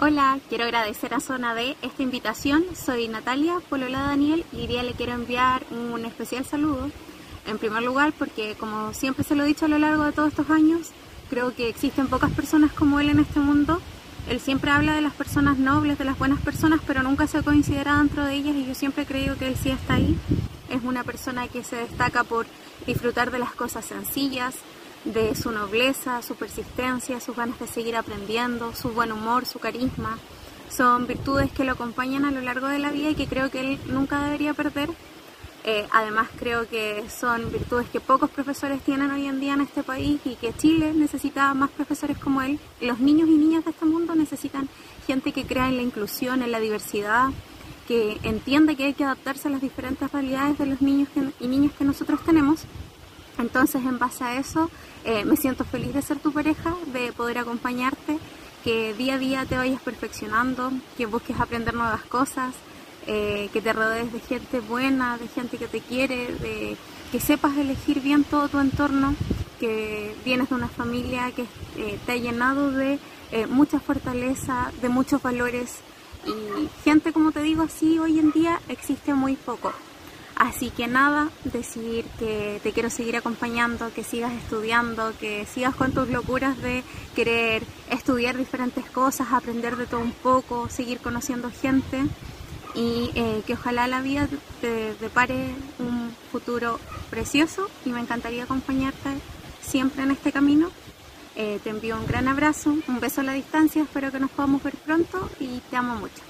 Hola, quiero agradecer a Zona D esta invitación. Soy Natalia Polola Daniel y día le quiero enviar un especial saludo. En primer lugar, porque como siempre se lo he dicho a lo largo de todos estos años, creo que existen pocas personas como él en este mundo. Él siempre habla de las personas nobles, de las buenas personas, pero nunca se considera dentro de ellas y yo siempre creo que él sí está ahí. Es una persona que se destaca por disfrutar de las cosas sencillas, de su nobleza, su persistencia, sus ganas de seguir aprendiendo, su buen humor, su carisma. Son virtudes que lo acompañan a lo largo de la vida y que creo que él nunca debería perder. Eh, además creo que son virtudes que pocos profesores tienen hoy en día en este país y que Chile necesita más profesores como él. Los niños y niñas de este mundo necesitan gente que crea en la inclusión, en la diversidad, que entienda que hay que adaptarse a las diferentes realidades de los niños y niñas que nosotros tenemos entonces, en base a eso, eh, me siento feliz de ser tu pareja, de poder acompañarte, que día a día te vayas perfeccionando, que busques aprender nuevas cosas, eh, que te rodees de gente buena, de gente que te quiere, de que sepas elegir bien todo tu entorno, que vienes de una familia que eh, te ha llenado de mucha fortaleza, de muchos valores y gente, como te digo así, hoy en día existe muy poco. Así que nada, decir que te quiero seguir acompañando, que sigas estudiando, que sigas con tus locuras de querer estudiar diferentes cosas, aprender de todo un poco, seguir conociendo gente y eh, que ojalá la vida te depare un futuro precioso y me encantaría acompañarte siempre en este camino. Eh, te envío un gran abrazo, un beso a la distancia, espero que nos podamos ver pronto y te amo mucho.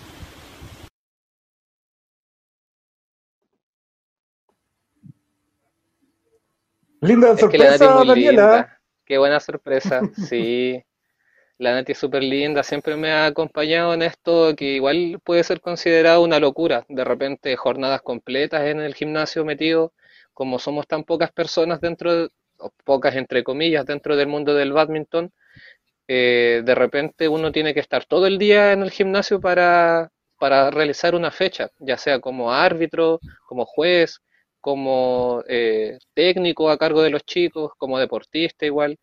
Linda sorpresa, Daniela. Qué buena sorpresa, sí. La Nati es súper linda, siempre me ha acompañado en esto que igual puede ser considerado una locura. De repente jornadas completas en el gimnasio metido, como somos tan pocas personas dentro, o pocas entre comillas, dentro del mundo del badminton, eh, de repente uno tiene que estar todo el día en el gimnasio para, para realizar una fecha, ya sea como árbitro, como juez, como eh, técnico a cargo de los chicos, como deportista igual.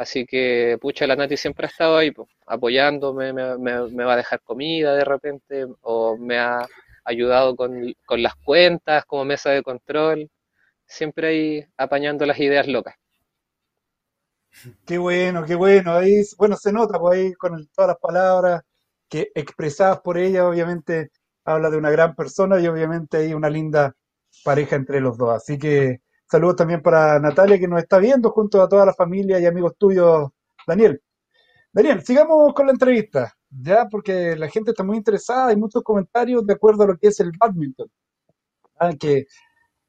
Así que, pucha, la Nati siempre ha estado ahí, apoyándome, me, va a dejar comida de repente, o me ha ayudado con, con, las cuentas como mesa de control, siempre ahí apañando las ideas locas. Qué bueno, qué bueno. Ahí, bueno, se nota pues, ahí con todas las palabras que expresadas por ella, obviamente habla de una gran persona y obviamente hay una linda pareja entre los dos. Así que saludos también para Natalia que nos está viendo junto a toda la familia y amigos tuyos, Daniel. Daniel, sigamos con la entrevista, ya porque la gente está muy interesada, hay muchos comentarios de acuerdo a lo que es el badminton. Ah, que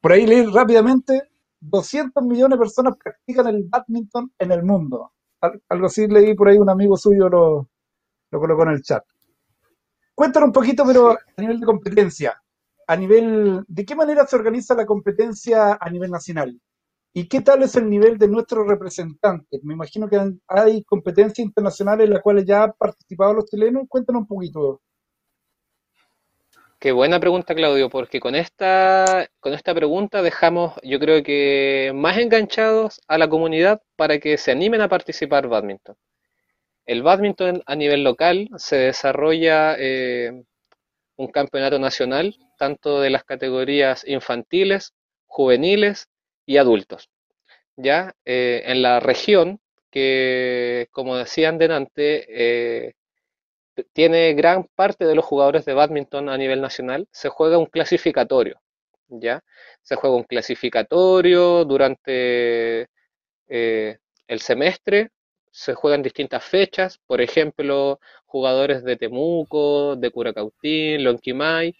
por ahí leí rápidamente, 200 millones de personas practican el badminton en el mundo. Algo así leí por ahí, un amigo suyo lo, lo colocó en el chat. Cuéntanos un poquito, pero a nivel de competencia, a nivel, ¿de qué manera se organiza la competencia a nivel nacional? ¿Y qué tal es el nivel de nuestros representantes? Me imagino que hay competencias internacionales en las cuales ya han participado los chilenos. Cuéntanos un poquito. Qué buena pregunta, Claudio, porque con esta, con esta pregunta dejamos, yo creo que más enganchados a la comunidad para que se animen a participar badminton. El badminton a nivel local se desarrolla eh, un campeonato nacional, tanto de las categorías infantiles, juveniles y adultos. Ya eh, en la región, que como decían delante, eh, tiene gran parte de los jugadores de badminton a nivel nacional, se juega un clasificatorio. ¿ya? Se juega un clasificatorio durante eh, el semestre se juegan distintas fechas, por ejemplo, jugadores de Temuco, de Curacautín, Lonquimay,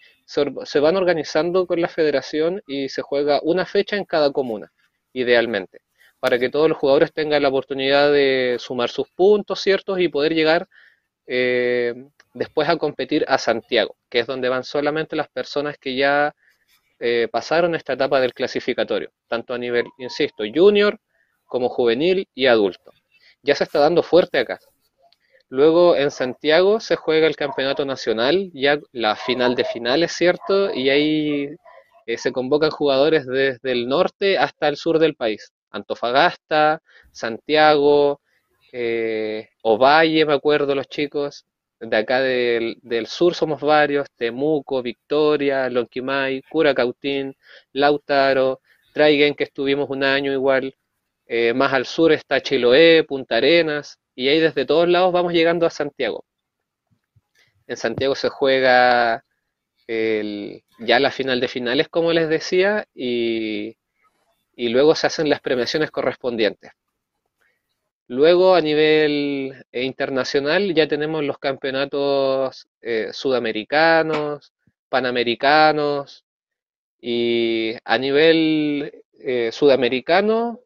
se, van organizando con la federación y se juega una fecha en cada comuna, idealmente, para que todos los jugadores tengan la oportunidad de sumar sus puntos, ¿ciertos? Y poder llegar eh, después a competir a Santiago, que es donde van solamente las personas que ya eh, pasaron esta etapa del clasificatorio, tanto a nivel, insisto, junior como juvenil y adulto ya se está dando fuerte acá. Luego en Santiago se juega el campeonato nacional, ya la final de finales, ¿cierto? Y ahí eh, se convocan jugadores desde el norte hasta el sur del país. Antofagasta, Santiago, eh, Ovalle, me acuerdo los chicos, de acá del, sur somos varios, Temuco, Victoria, Lonquimay, Curacautín, Lautaro, Traigen, que estuvimos un año igual, eh, más al sur está Chiloé, Punta Arenas, y ahí desde todos lados vamos llegando a Santiago. En Santiago se juega ya la final de finales, como les decía, y, y luego se hacen las premiaciones correspondientes. Luego a nivel eh, internacional ya tenemos los campeonatos eh, sudamericanos, panamericanos y a nivel eh, sudamericano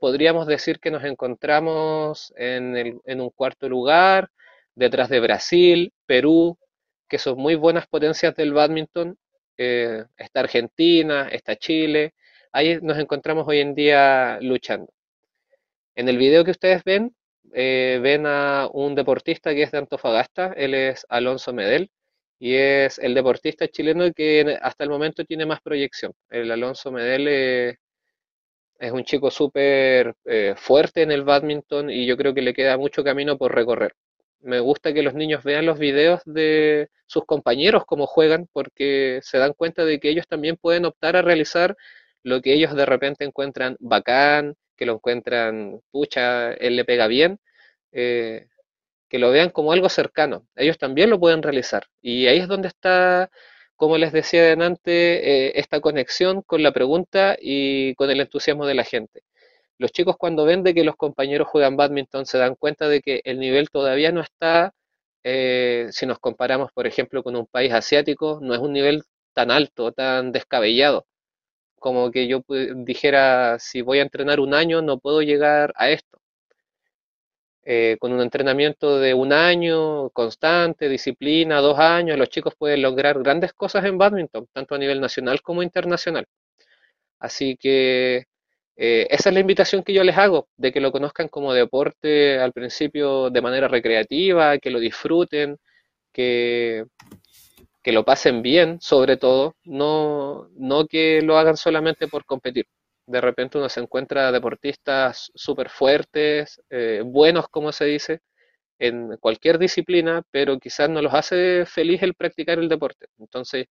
podríamos decir que nos encontramos en, un cuarto lugar, detrás de Brasil, Perú, que son muy buenas potencias del badminton. está Argentina, está Chile. Ahí nos encontramos hoy en día luchando. En el video que ustedes ven, eh, ven a un deportista que es de Antofagasta, él es Alonso Medel, y es el deportista chileno que hasta el momento tiene más proyección. El Alonso Medel eh, es un chico súper eh, fuerte en el badminton y yo creo que le queda mucho camino por recorrer. Me gusta que los niños vean los videos de sus compañeros cómo juegan porque se dan cuenta de que ellos también pueden optar a realizar lo que ellos de repente encuentran bacán, que lo encuentran, pucha, él le pega bien, eh, que lo vean como algo cercano. Ellos también lo pueden realizar. Y ahí es donde está, como les decía adelante, eh, esta conexión con la pregunta y con el entusiasmo de la gente. Los chicos cuando ven de que los compañeros juegan badminton se dan cuenta de que el nivel todavía no está, eh, si nos comparamos, por ejemplo, con un país asiático, no es un nivel tan alto, tan descabellado como que yo dijera, si voy a entrenar un año, no puedo llegar a esto. Eh, con un entrenamiento de un año, constante, disciplina, dos años, los chicos pueden lograr grandes cosas en badminton, tanto a nivel nacional como internacional. Así que eh, esa es la invitación que yo les hago, de que lo conozcan como deporte al principio de manera recreativa, que lo disfruten, que, que lo pasen bien, sobre todo, no, no que lo hagan solamente por competir. De repente uno se encuentra deportistas súper fuertes, eh, buenos, como se dice, en cualquier disciplina, pero quizás no los hace feliz el practicar el deporte. Entonces,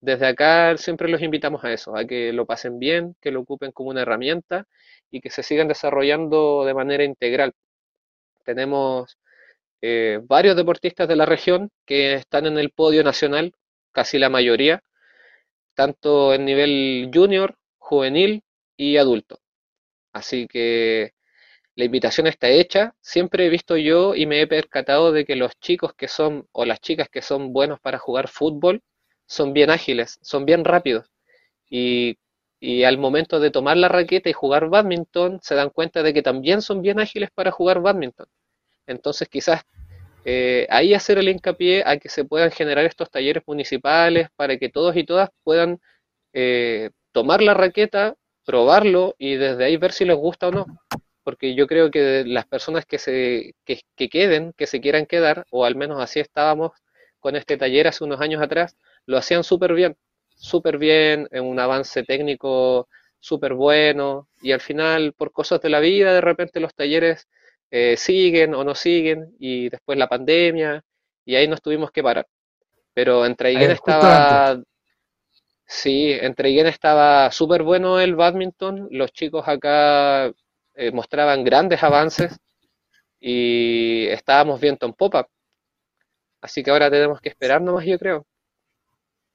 desde acá siempre los invitamos a eso, a que lo pasen bien, que lo ocupen como una herramienta y que se sigan desarrollando de manera integral. Tenemos eh, varios deportistas de la región que están en el podio nacional, casi la mayoría, tanto en nivel junior, juvenil y adulto. Así que la invitación está hecha. Siempre he visto yo y me he percatado de que los chicos que son o las chicas que son buenos para jugar fútbol son bien ágiles, son bien rápidos. Y, y al momento de tomar la raqueta y jugar badminton, se dan cuenta de que también son bien ágiles para jugar badminton. Entonces quizás eh, ahí hacer el hincapié a que se puedan generar estos talleres municipales para que todos y todas puedan eh, tomar la raqueta, probarlo y desde ahí ver si les gusta o no. Porque yo creo que las personas que se que, que queden, que se quieran quedar, o al menos así estábamos con este taller hace unos años atrás, lo hacían súper bien, súper bien, en un avance técnico súper bueno, y al final, por cosas de la vida, de repente los talleres eh, siguen o no siguen, y después la pandemia, y ahí nos tuvimos que parar. Pero entre Traiguén estaba... Sí, entre Traiguén estaba súper bueno el badminton, los chicos acá eh, mostraban grandes avances y estábamos viendo en pop-up. Así que ahora tenemos que esperar nomás, yo creo.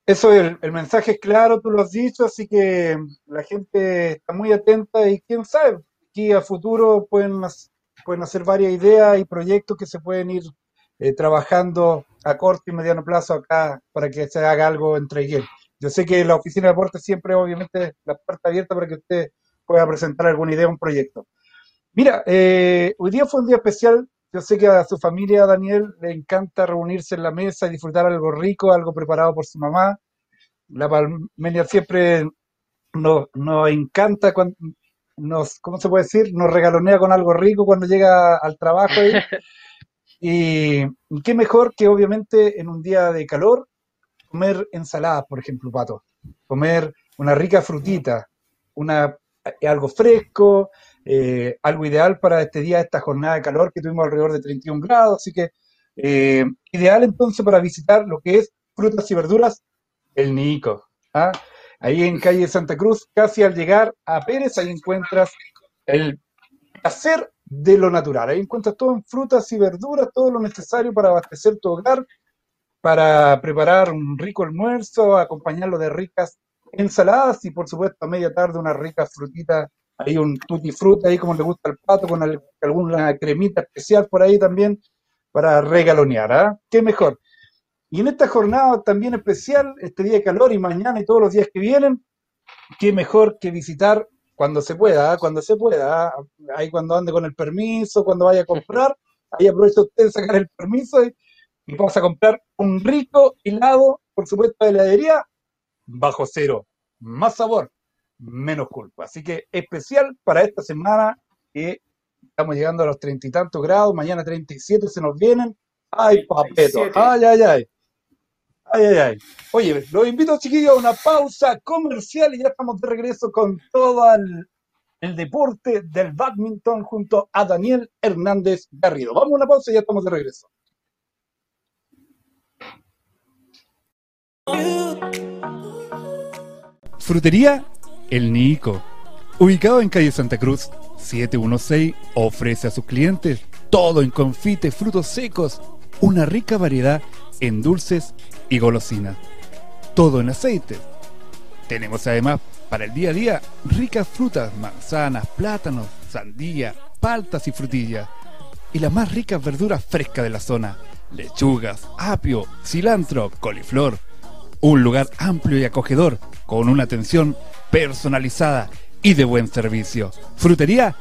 Eso, el, el mensaje es claro, tú lo has dicho, así que la gente está muy atenta y quién sabe, aquí a futuro pueden pueden hacer varias ideas y proyectos que se pueden ir eh, trabajando a corto y mediano plazo acá para que se haga algo entre ellos. Yo sé que la oficina de deporte siempre, obviamente, la puerta abierta para que usted pueda presentar alguna idea, un proyecto. Mira, eh, hoy día fue un día especial. Yo sé que a su familia, Daniel, le encanta reunirse en la mesa y disfrutar algo rico, algo preparado por su mamá. La Palmenia siempre nos, nos encanta cuando, nos, ¿cómo se puede decir? Nos regalonea con algo rico cuando llega al trabajo. y, qué mejor que obviamente en un día de calor comer ensaladas, por ejemplo, pato. Comer una rica frutita, una, eh, algo fresco, eh, algo ideal para este día, esta jornada de calor que tuvimos alrededor de 31 grados. Así que Eh, ideal entonces para visitar lo que es frutas y verduras, el Nico. ¿ah? Ahí en calle Santa Cruz, casi al llegar a Pérez, ahí encuentras el hacer de lo natural. Ahí encuentras todo en frutas y verduras, todo lo necesario para abastecer tu hogar, para preparar un rico almuerzo, acompañarlo de ricas ensaladas y por supuesto a media tarde una rica frutita, ahí un tutti fruta, ahí como le gusta al pato, con alguna cremita especial por ahí también para regalonear. ¿ah? ¿Qué mejor? Y en esta jornada también especial, este día de calor y mañana y todos los días que vienen, qué mejor que visitar cuando se pueda, ¿ah? cuando se pueda, ¿ah? ahí cuando ande con el permiso, cuando vaya a comprar, ahí aprovecha usted de sacar el permiso y, vamos a comprar un rico helado, por supuesto, de heladería, bajo cero, más sabor, menos culpa. Así que especial para esta semana que estamos llegando a los treinta y tantos grados, mañana 37 se nos vienen. Ay, papeto, ay, ay, ay. Ay, ay, ay. Oye, los invito, chiquillos, a una pausa comercial y ya estamos de regreso con todo el, el deporte del badminton junto a Daniel Hernández Garrido. Vamos a una pausa y ya estamos de regreso. Frutería El Nico, ubicado en calle Santa Cruz 716, ofrece a sus clientes todo en confites, frutos secos, una rica variedad en dulces y golosinas. Todo en aceite. Tenemos además para el día a día ricas frutas, manzanas, plátanos, sandía, paltas y frutillas. Y las más ricas verduras frescas de la zona. Lechugas, apio, cilantro, coliflor. Un lugar amplio y acogedor con una atención personalizada y de buen servicio. Frutería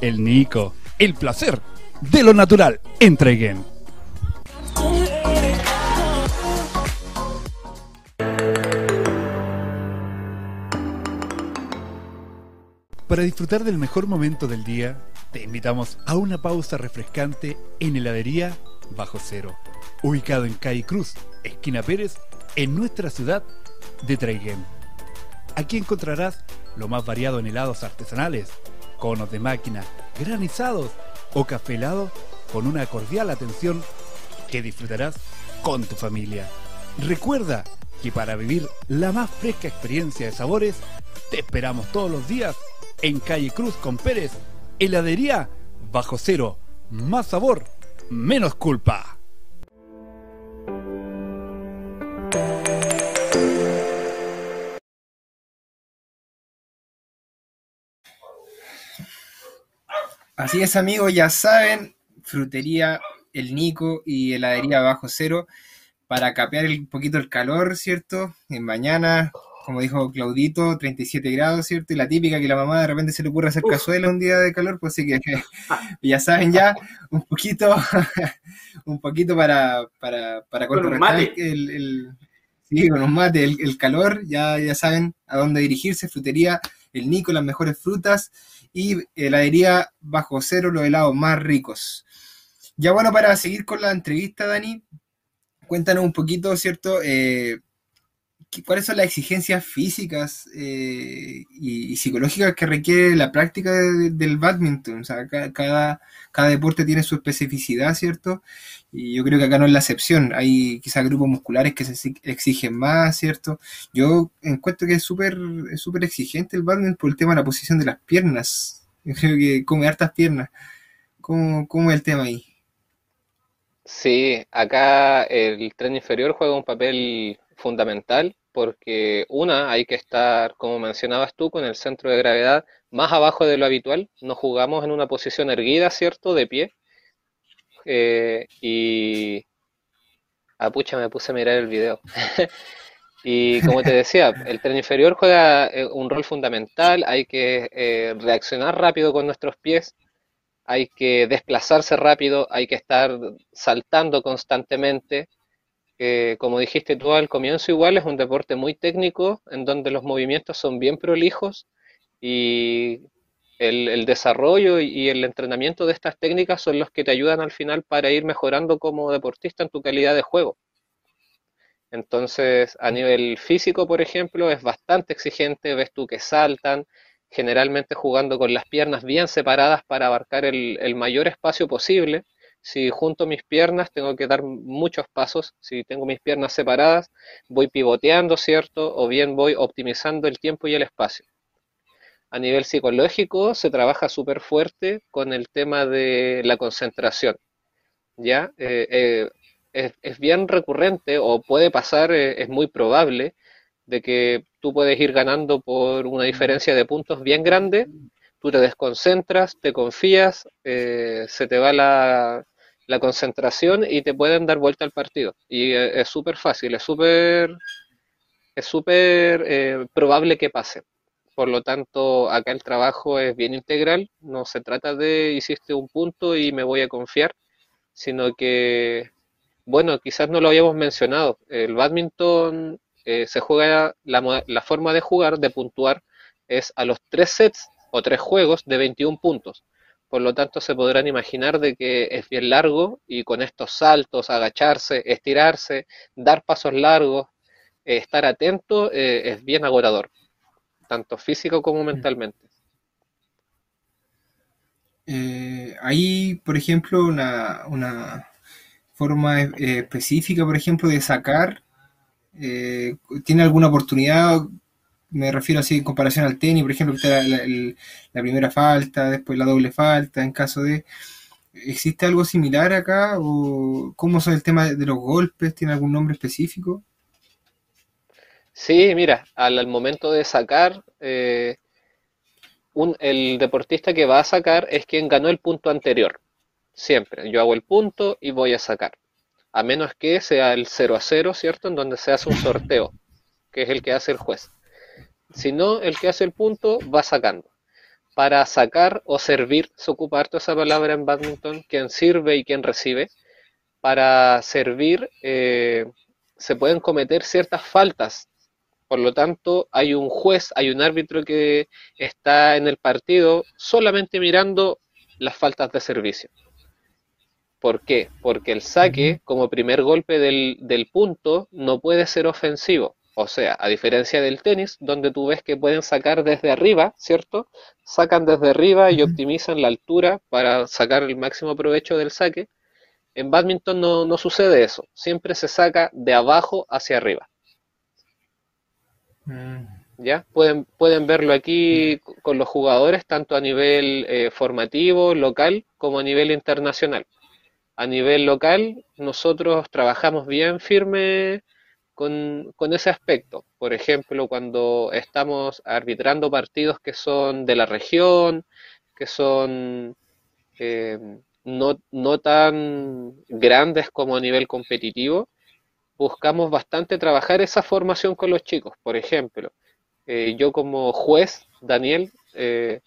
El Nico. El placer de lo natural. Entreguen. Para disfrutar del mejor momento del día, te invitamos a una pausa refrescante en heladería Bajo Cero, ubicado en Calle Cruz, esquina Pérez, en nuestra ciudad de Traiguén. Aquí encontrarás lo más variado en helados artesanales, conos de máquina, granizados o café helado con una cordial atención que disfrutarás con tu familia. Recuerda que para vivir la más fresca experiencia de sabores, te esperamos todos los días en Calle Cruz con Pérez, heladería bajo cero, más sabor, menos culpa. Así es, amigos, ya saben, frutería El Nico y heladería bajo cero para capear un poquito el calor, ¿cierto? En mañana como dijo Claudito, 37 grados, ¿cierto? Y la típica que la mamá de repente se le ocurre hacer cazuela un día de calor, pues sí que ya saben ya, un poquito, un poquito para, para, para el, el, sí, con un mate, el, calor, ya, ya saben a dónde dirigirse, frutería, el Nico, las mejores frutas, y heladería bajo cero, los helados más ricos. Ya bueno, para seguir con la entrevista, Dani, cuéntanos un poquito, ¿cierto? Eh, cuáles son las exigencias físicas eh, y, psicológicas que requiere la práctica del badminton. O sea, cada, deporte tiene su especificidad, ¿cierto? Y yo creo que acá no es la excepción. Hay quizás grupos musculares que se exigen más, ¿cierto? Yo encuentro que es súper es exigente el badminton por el tema de la posición de las piernas. Yo creo que come hartas piernas. ¿Cómo, cómo es el tema ahí? Sí, acá el tren inferior juega un papel fundamental porque una, hay que estar, como mencionabas tú, con el centro de gravedad más abajo de lo habitual. No jugamos en una posición erguida, ¿cierto? De pie. Eh, y... Ah, pucha, me puse a mirar el video. y como te decía, el tren inferior juega eh, un rol fundamental. Hay que eh, reaccionar rápido con nuestros pies. Hay que desplazarse rápido. Hay que estar saltando constantemente como dijiste tú al comienzo, igual es un deporte muy técnico, en donde los movimientos son bien prolijos y el, desarrollo y el entrenamiento de estas técnicas son los que te ayudan al final para ir mejorando como deportista en tu calidad de juego. Entonces, a nivel físico, por ejemplo, es bastante exigente, ves tú que saltan, generalmente jugando con las piernas bien separadas para abarcar el mayor espacio posible Si junto mis piernas, tengo que dar muchos pasos. Si tengo mis piernas separadas, voy pivoteando, ¿cierto? O bien voy optimizando el tiempo y el espacio. A nivel psicológico, se trabaja súper fuerte con el tema de la concentración. ¿Ya? Eh, eh, es, bien recurrente o puede pasar, eh, es muy probable, de que tú puedes ir ganando por una diferencia de puntos bien grande, tú te desconcentras, te confías, se te va la, la concentración y te pueden dar vuelta al partido. Y eh, es súper fácil, es súper es súper eh, probable que pase. Por lo tanto, acá el trabajo es bien integral, no se trata de hiciste un punto y me voy a confiar, sino que, bueno, quizás no lo habíamos mencionado, el badminton eh, se juega, la, la forma de jugar, de puntuar, es a los tres sets o tres juegos de 21 puntos. Por lo tanto, se podrán imaginar de que es bien largo y con estos saltos, agacharse, estirarse, dar pasos largos, eh, estar atento, eh, es bien agotador, tanto físico como mm. mentalmente. Eh, hay, por ejemplo, una, una forma específica, por ejemplo, de sacar. ¿Tiene alguna oportunidad me refiero así en comparación al tenis, por ejemplo, está la, primera falta, después la doble falta, en caso de... ¿Existe algo similar acá? ¿O cómo son el tema de los golpes? ¿Tiene algún nombre específico? Sí, mira, al, momento de sacar, eh, el deportista que va a sacar es quien ganó el punto anterior. Siempre. Yo hago el punto y voy a sacar. A menos que sea el 0 a 0, ¿cierto? En donde se hace un sorteo, que es el que hace el juez sino el que hace el punto va sacando. Para sacar o servir, se ocupa harto esa palabra en badminton, quien sirve y quien recibe. Para servir eh, se pueden cometer ciertas faltas. Por lo tanto, hay un juez, hay un árbitro que está en el partido solamente mirando las faltas de servicio. ¿Por qué? Porque el saque, como primer golpe del, del punto, no puede ser ofensivo o sea, a diferencia del tenis, donde tú ves que pueden sacar desde arriba, ¿cierto? Sacan desde arriba y optimizan la altura para sacar el máximo provecho del saque. En badminton no, sucede eso, siempre se saca de abajo hacia arriba. Mm. ¿Ya? Pueden, pueden verlo aquí con los jugadores, tanto a nivel eh, formativo, local, como a nivel internacional. A nivel local, nosotros trabajamos bien firme con, ese aspecto. Por ejemplo, cuando estamos arbitrando partidos que son de la región, que son eh, no, no, tan grandes como a nivel competitivo, buscamos bastante trabajar esa formación con los chicos. Por ejemplo, eh, yo como juez, Daniel, eh,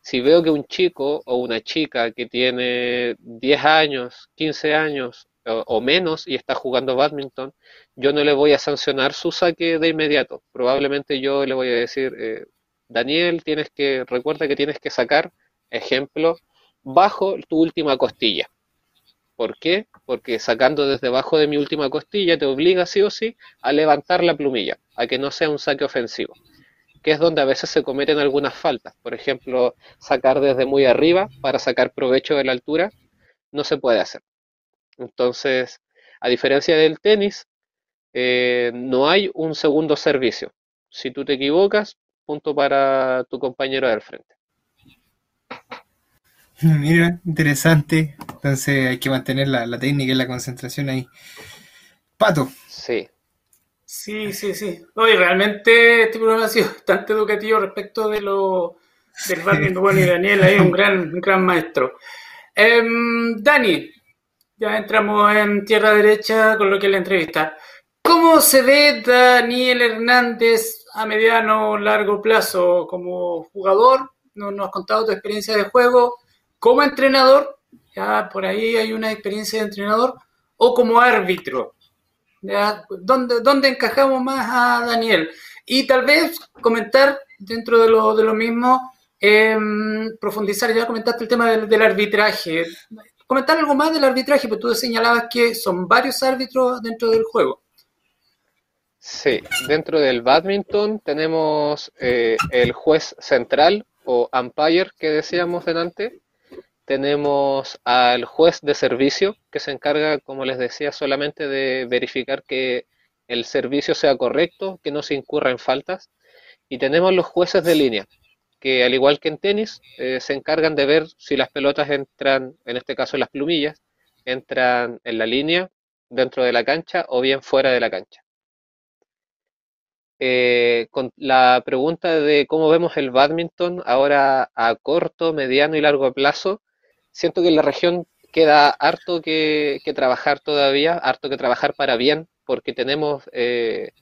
si veo que un chico o una chica que tiene 10 años, 15 años o, menos y está jugando badminton, yo no le voy a sancionar su saque de inmediato. Probablemente yo le voy a decir, eh, Daniel, tienes que, recuerda que tienes que sacar, ejemplo, bajo tu última costilla. ¿Por qué? Porque sacando desde abajo de mi última costilla te obliga sí o sí a levantar la plumilla, a que no sea un saque ofensivo, que es donde a veces se cometen algunas faltas. Por ejemplo, sacar desde muy arriba para sacar provecho de la altura no se puede hacer. Entonces, a diferencia del tenis, eh, no hay un segundo servicio. Si tú te equivocas, punto para tu compañero del frente. Mira, interesante. Entonces hay que mantener la, técnica y la concentración ahí. Pato. Sí. Sí, sí, sí. Oye, realmente este programa ha sido bastante educativo respecto de lo del badminton. Bueno, y Daniel ahí un gran, gran maestro. Em, Dani, ya entramos en tierra derecha con lo que es la entrevista. ¿Cómo se ve Daniel Hernández a mediano o largo plazo como jugador? Nos, nos has contado tu experiencia de juego como entrenador, ya por ahí hay una experiencia de entrenador, o como árbitro. ¿Dónde, ¿Dónde encajamos más a Daniel? Y tal vez comentar dentro de lo, de lo mismo, em, profundizar, ya comentaste el tema del, del arbitraje comentar algo más del arbitraje, porque tú señalabas que son varios árbitros dentro del juego. Sí, dentro del badminton tenemos eh, el juez central o umpire que decíamos delante, tenemos al juez de servicio que se encarga, como les decía, solamente de verificar que el servicio sea correcto, que no se incurra en faltas. Y tenemos los jueces de línea, que al igual que en tenis, eh, se encargan de ver si las pelotas entran, en este caso las plumillas, entran en la línea, dentro de la cancha o bien fuera de la cancha. Eh, con la pregunta de cómo vemos el badminton ahora a corto, mediano y largo plazo, siento que en la región queda harto que, trabajar todavía, harto que trabajar para bien, porque tenemos eh,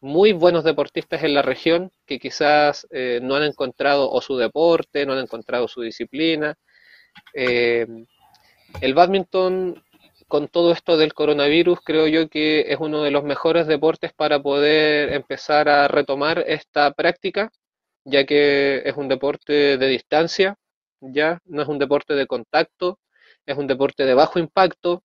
muy buenos deportistas en la región que quizás eh, no han encontrado o su deporte, no han encontrado su disciplina. el badminton con todo esto del coronavirus, creo yo que es uno de los mejores deportes para poder empezar a retomar esta práctica, ya que es un deporte de distancia, ya no es un deporte de contacto, es un deporte de bajo impacto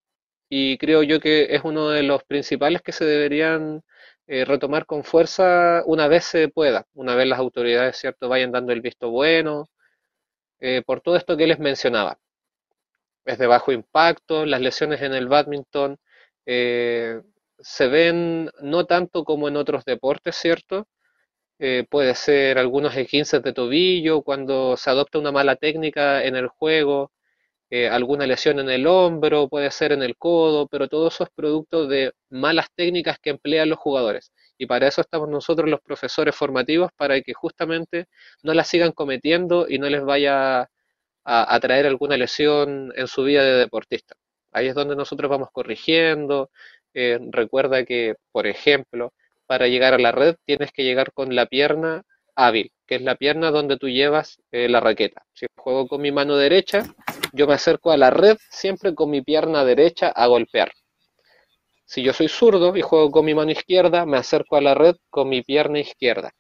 y creo yo que es uno de los principales que se deberían eh, retomar con fuerza una vez se pueda, una vez las autoridades, cierto, vayan dando el visto bueno, eh, por todo esto que les mencionaba es de bajo impacto, las lesiones en el badminton eh, se ven no tanto como en otros deportes, ¿cierto? Puede ser algunos esguinces de tobillo, cuando se adopta una mala técnica en el juego, eh, alguna lesión en el hombro, puede ser en el codo, pero todo eso es producto de malas técnicas que emplean los jugadores. Y para eso estamos nosotros los profesores formativos, para que justamente no las sigan cometiendo y no les vaya a, traer alguna lesión en su vida de deportista. Ahí es donde nosotros vamos corrigiendo. Eh, recuerda que, por ejemplo, para llegar a la red tienes que llegar con la pierna hábil, que es la pierna donde tú llevas eh, la raqueta. Si juego con mi mano derecha, yo me acerco a la red siempre con mi pierna derecha a golpear. Si yo soy zurdo y juego con mi mano izquierda, me acerco a la red con mi pierna izquierda.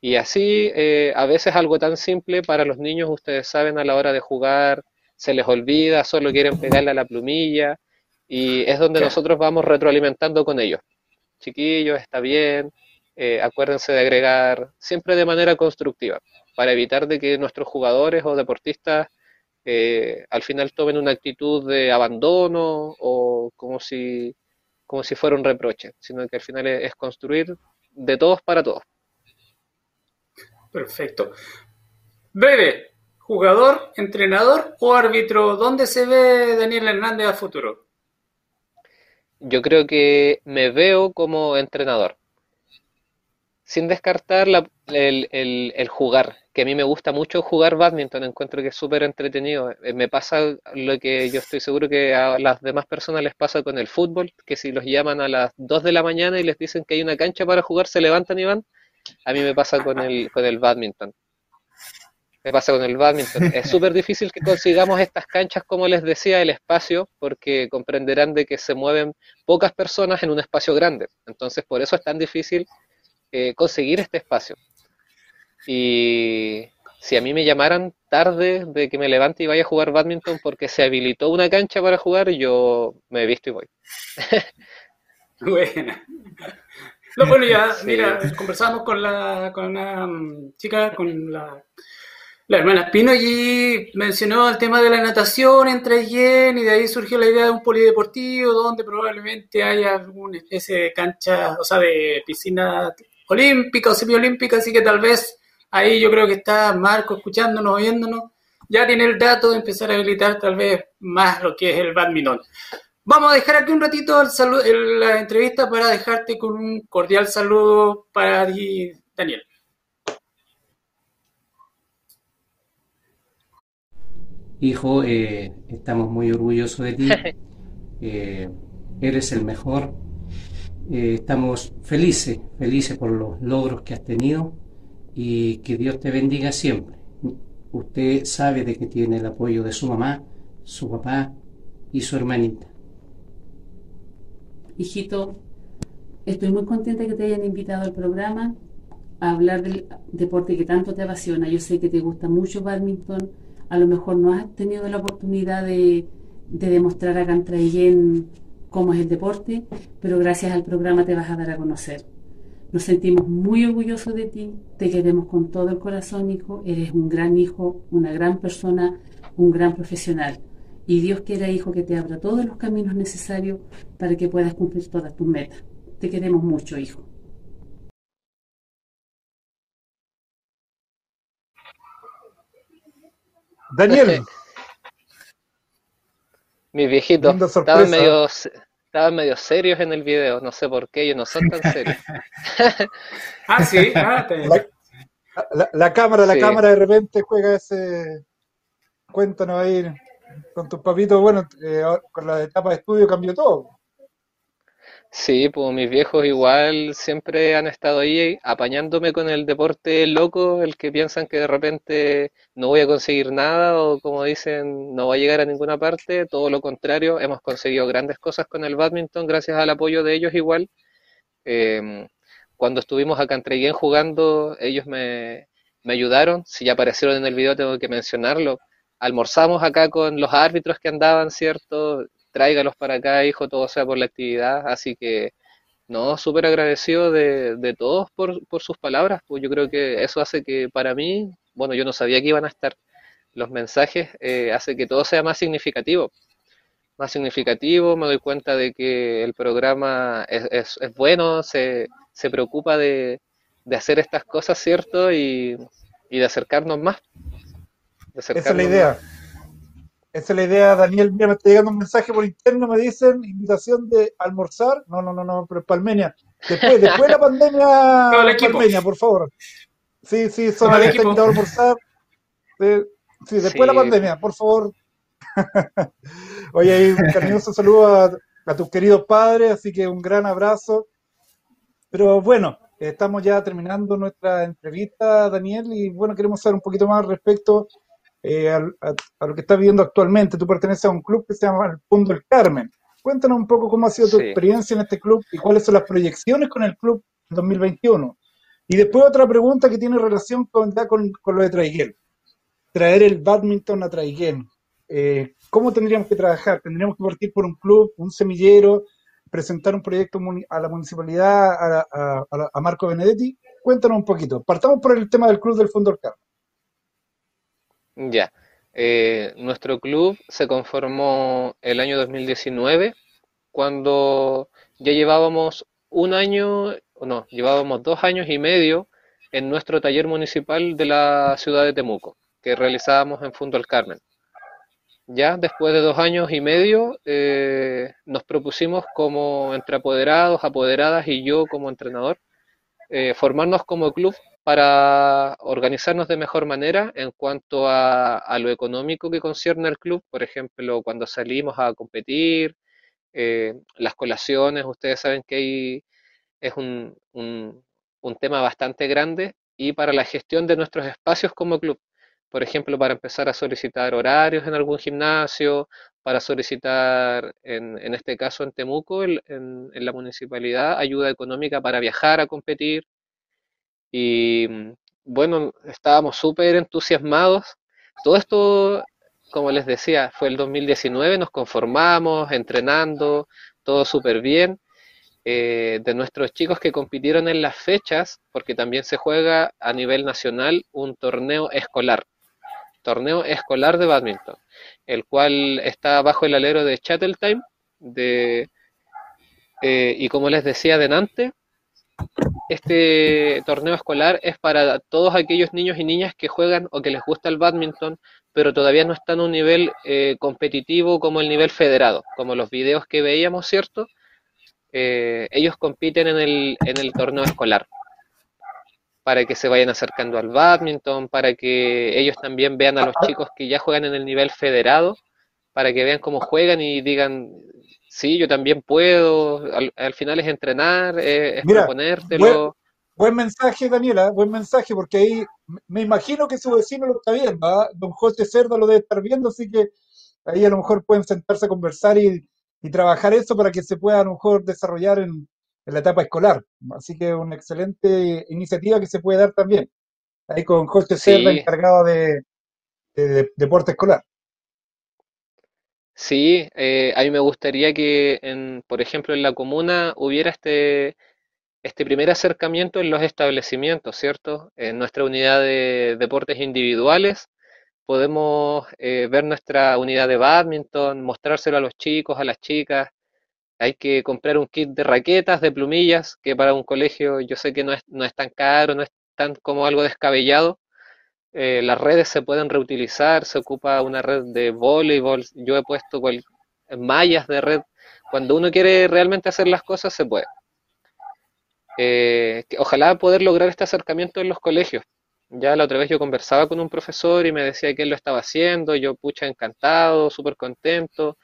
Y así, eh, a veces algo tan simple para los niños, ustedes saben, a la hora de jugar, se les olvida, solo quieren pegarle a la plumilla, y es donde nosotros vamos retroalimentando con ellos. Chiquillos, está bien, eh, acuérdense de agregar siempre de manera constructiva, para evitar de que nuestros jugadores o deportistas eh, al final tomen una actitud de abandono o como si, como si fuera un reproche, sino que al final es construir de todos para todos. Perfecto. Breve, jugador, entrenador o árbitro, ¿dónde se ve Daniel Hernández a futuro? Yo creo que me veo como entrenador. Sin descartar el, jugar, que a mí me gusta mucho jugar badminton, encuentro que es súper entretenido. Eh, me pasa lo que yo estoy seguro que a las demás personas les pasa con el fútbol, que si los llaman a las 2 de la mañana y les dicen que hay una cancha para jugar, se levantan y van a mí me pasa con el, con el badminton. Me pasa con el badminton. Es súper difícil que consigamos estas canchas, como les decía, el espacio, porque comprenderán de que se mueven pocas personas en un espacio grande. Entonces, por eso es tan difícil eh, conseguir este espacio. Y si a mí me llamaran tarde de que me levante y vaya a jugar badminton porque se habilitó una cancha para jugar, yo me he visto y voy. Buena. No, bueno, ya, mira, conversamos con la con una mm, chica, con la, la hermana Espino, y mencionó el tema de la natación entre Yen, y de ahí surgió la idea de un polideportivo donde probablemente haya alguna especie de cancha, o sea, de piscina olímpica o semiolímpica, así que tal vez ahí yo creo que está Marco escuchándonos, oyéndonos, ya tiene el dato de empezar a habilitar tal vez más lo que es el badminton. Vamos a dejar aquí un ratito el la entrevista para dejarte con un cordial saludo para ti, Daniel. Hijo, eh, estamos muy orgullosos de ti. Eh, eres el mejor. Eh, estamos felices, felices por los logros que has tenido y que Dios te bendiga siempre. Usted sabe de que tiene el apoyo de su mamá, su papá y su hermanita hijito, estoy muy contenta que te hayan invitado al programa a hablar del deporte que tanto te apasiona. Yo sé que te gusta mucho badminton, a lo mejor no has tenido la oportunidad de, demostrar a Cantraillén cómo es el deporte, pero gracias al programa te vas a dar a conocer. Nos sentimos muy orgullosos de ti, te queremos con todo el corazón, hijo, eres un gran hijo, una gran persona, un gran profesional. Y Dios quiera, hijo, que te abra todos los caminos necesarios para que puedas cumplir todas tus metas. Te queremos mucho, hijo. Daniel. Mis viejitos estaban medio, estaban medio serios en el video, no sé por qué, ellos no son tan serios. ah, sí, ah, la, cámara, la cámara de repente juega ese. Cuéntanos ahí con tus papitos, bueno, eh, con la etapa de estudio cambió todo. Sí, pues mis viejos igual siempre han estado ahí apañándome con el deporte loco, el que piensan que de repente no voy a conseguir nada o como dicen no voy a llegar a ninguna parte, todo lo contrario, hemos conseguido grandes cosas con el badminton gracias al apoyo de ellos igual. Em, cuando estuvimos acá en Treguén jugando, ellos me, me ayudaron, si ya aparecieron en el video tengo que mencionarlo. Almorzamos acá con los árbitros que andaban, ¿cierto? Tráigalos para acá, hijo, todo sea por la actividad. Así que, no, súper agradecido de, de todos por, por, sus palabras, pues yo creo que eso hace que para mí, bueno, yo no sabía que iban a estar los mensajes, eh, hace que todo sea más significativo. Más significativo, me doy cuenta de que el programa es, es, es bueno, se, se preocupa de, de, hacer estas cosas, ¿cierto? Y, y de acercarnos más. Esa es la idea. Esa es la idea, Daniel. Mira, me está llegando un mensaje por interno, me dicen invitación de almorzar. No, no, no, no, pero Palmenia. Después, después de la pandemia, Palmenia, por favor. Sí, sí, son a invitado a almorzar. Sí, después de la pandemia, por favor. Oye, un cariñoso saludo a, a tus queridos padres, así que un gran abrazo. Pero bueno, estamos ya terminando nuestra entrevista, Daniel, y bueno, queremos saber un poquito más respecto eh, a, lo que estás viviendo actualmente. Tú perteneces a un club que se llama el Punto del Carmen. Cuéntanos un poco cómo ha sido tu experiencia en este club y cuáles son las proyecciones con el club en 2021. Y después otra pregunta que tiene relación con, con, lo de Traiguel. Traer el badminton a Traiguel. Eh, ¿Cómo tendríamos que trabajar? ¿Tendríamos que partir por un club, un semillero, presentar un proyecto a la municipalidad, a, a Marco Benedetti? Cuéntanos un poquito. Partamos por el tema del club del Fondo del Carmen. Ya. Eh, nuestro club se conformó el año 2019, cuando ya llevábamos un año, no, llevábamos dos años y medio en nuestro taller municipal de la ciudad de Temuco, que realizábamos en Fundo del Carmen. Ya después de dos años y medio eh, nos propusimos como entre apoderados, apoderadas y yo como entrenador, eh, formarnos como club para organizarnos de mejor manera en cuanto a, lo económico que concierne al club, por ejemplo, cuando salimos a competir, eh, las colaciones, ustedes saben que ahí es un, tema bastante grande, y para la gestión de nuestros espacios como club, por ejemplo, para empezar a solicitar horarios en algún gimnasio, para solicitar, en, en este caso en Temuco, en la municipalidad, ayuda económica para viajar a competir, y bueno, estábamos súper entusiasmados. Todo esto, como les decía, fue el 2019, nos conformamos, entrenando, todo súper bien. Eh, de nuestros chicos que compitieron en las fechas, porque también se juega a nivel nacional un torneo escolar, torneo escolar de badminton, el cual está bajo el alero de Chattel Time, de, eh, y como les decía delante, este torneo escolar es para todos aquellos niños y niñas que juegan o que les gusta el badminton, pero todavía no están a un nivel eh, competitivo como el nivel federado, como los videos que veíamos, ¿cierto? Eh, ellos compiten en el, en el torneo escolar para que se vayan acercando al badminton, para que ellos también vean a los chicos que ya juegan en el nivel federado, para que vean cómo juegan y digan, Sí, yo también puedo. Al, final es entrenar, es proponértelo. Buen, mensaje, Daniela, buen mensaje, porque ahí me imagino que su vecino lo está viendo. ¿ah? Don José Cerdo lo debe estar viendo, así que ahí a lo mejor pueden sentarse a conversar y, trabajar eso para que se pueda a lo mejor desarrollar en, la etapa escolar. Así que una excelente iniciativa que se puede dar también. Ahí con José Cerdo, encargado de deporte escolar. Sí, eh, a mí me gustaría que, en, por ejemplo, en la comuna hubiera este, este primer acercamiento en los establecimientos, ¿cierto? En nuestra unidad de deportes individuales, podemos eh, ver nuestra unidad de badminton, mostrárselo a los chicos, a las chicas. Hay que comprar un kit de raquetas, de plumillas, que para un colegio yo sé que no es, no es tan caro, no es tan como algo descabellado. Eh, las redes se pueden reutilizar, se ocupa una red de voleibol, yo he puesto mallas de red. Cuando uno quiere realmente hacer las cosas, se puede. Eh, ojalá poder lograr este acercamiento en los colegios. Ya la otra vez yo conversaba con un profesor y me decía que él lo estaba haciendo, yo pucha encantado, súper contento,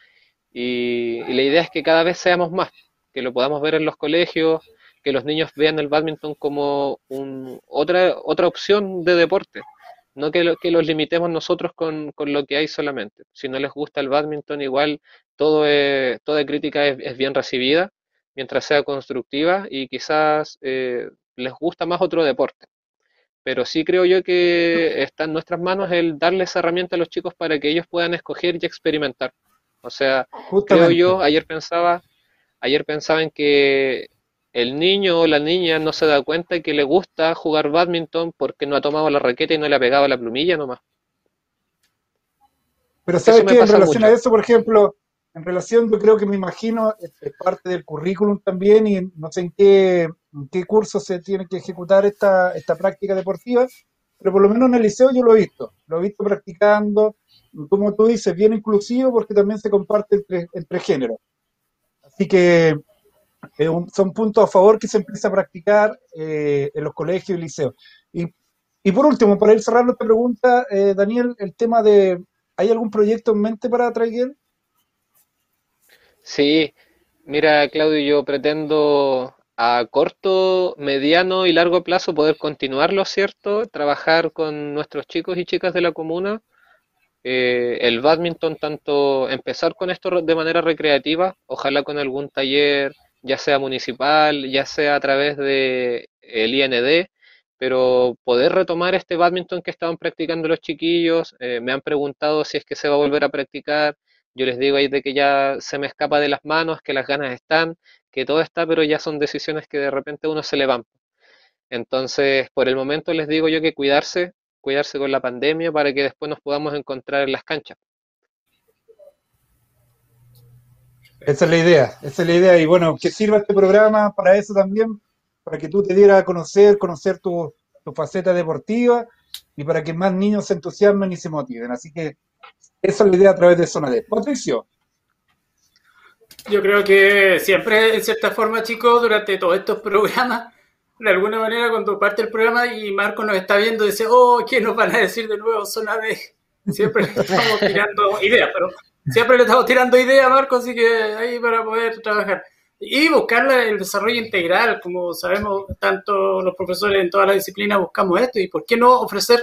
y, la idea es que cada vez seamos más, que lo podamos ver en los colegios, que los niños vean el badminton como otra, otra opción de deporte, no que, que los limitemos nosotros con, lo que hay solamente. Si no les gusta el badminton, igual todo toda crítica es bien recibida mientras sea constructiva y quizás eh, les gusta más otro deporte. Pero sí creo yo que está en nuestras manos el darles herramienta a los chicos para que ellos puedan escoger y experimentar. O sea, creo yo, ayer pensaba, ayer pensaba en que el niño o la niña no se da cuenta que le gusta jugar badminton porque no ha tomado la raqueta y no le ha pegado la plumilla nomás. Pero sabes que en relación a eso, por ejemplo, en relación, yo creo que me imagino, es, parte del currículum también y no sé en qué, qué curso se tiene que ejecutar esta, esta práctica deportiva, pero por lo menos en el liceo yo lo he visto, lo he visto practicando, como tú dices, bien inclusivo porque también se comparte entre, entre géneros. Así que eh, son puntos a favor que se empieza a practicar eh, en los colegios y liceos. Y, y, por último, para ir cerrando esta pregunta, eh, Daniel, el tema de, ¿hay algún proyecto en mente para Traiguel? Sí, mira Claudio, yo pretendo a corto, mediano y largo plazo poder continuarlo, ¿cierto? Trabajar con nuestros chicos y chicas de la comuna. Eh, el badminton, tanto empezar con esto de manera recreativa, ojalá con algún taller, ya sea municipal, ya sea a través de el IND, pero poder retomar este badminton que estaban practicando los chiquillos, eh, me han preguntado si es que se va a volver a practicar, yo les digo ahí de que ya se me escapa de las manos, que las ganas están, que todo está, pero ya son decisiones que de repente uno se levanta. Entonces, por el momento les digo yo que cuidarse, cuidarse con la pandemia para que después nos podamos encontrar en las canchas. Esa es la idea, esa es la idea. Y bueno, que sirva este programa para eso también, para que tú te dieras a conocer, conocer tu, tu faceta deportiva y para que más niños se entusiasmen y se motiven. Así que esa es la idea a través de Zona D. Patricio. Yo creo que siempre, en cierta forma, chicos, durante todos estos programas, de alguna manera, cuando parte el programa y Marco nos está viendo, dice, oh, ¿qué nos van a decir de nuevo Zona D? Siempre estamos tirando ideas, pero siempre le estamos tirando ideas Marco, así que ahí para poder trabajar. Y buscar el desarrollo integral, como sabemos, tanto los profesores en todas las disciplinas buscamos esto, y por qué no ofrecer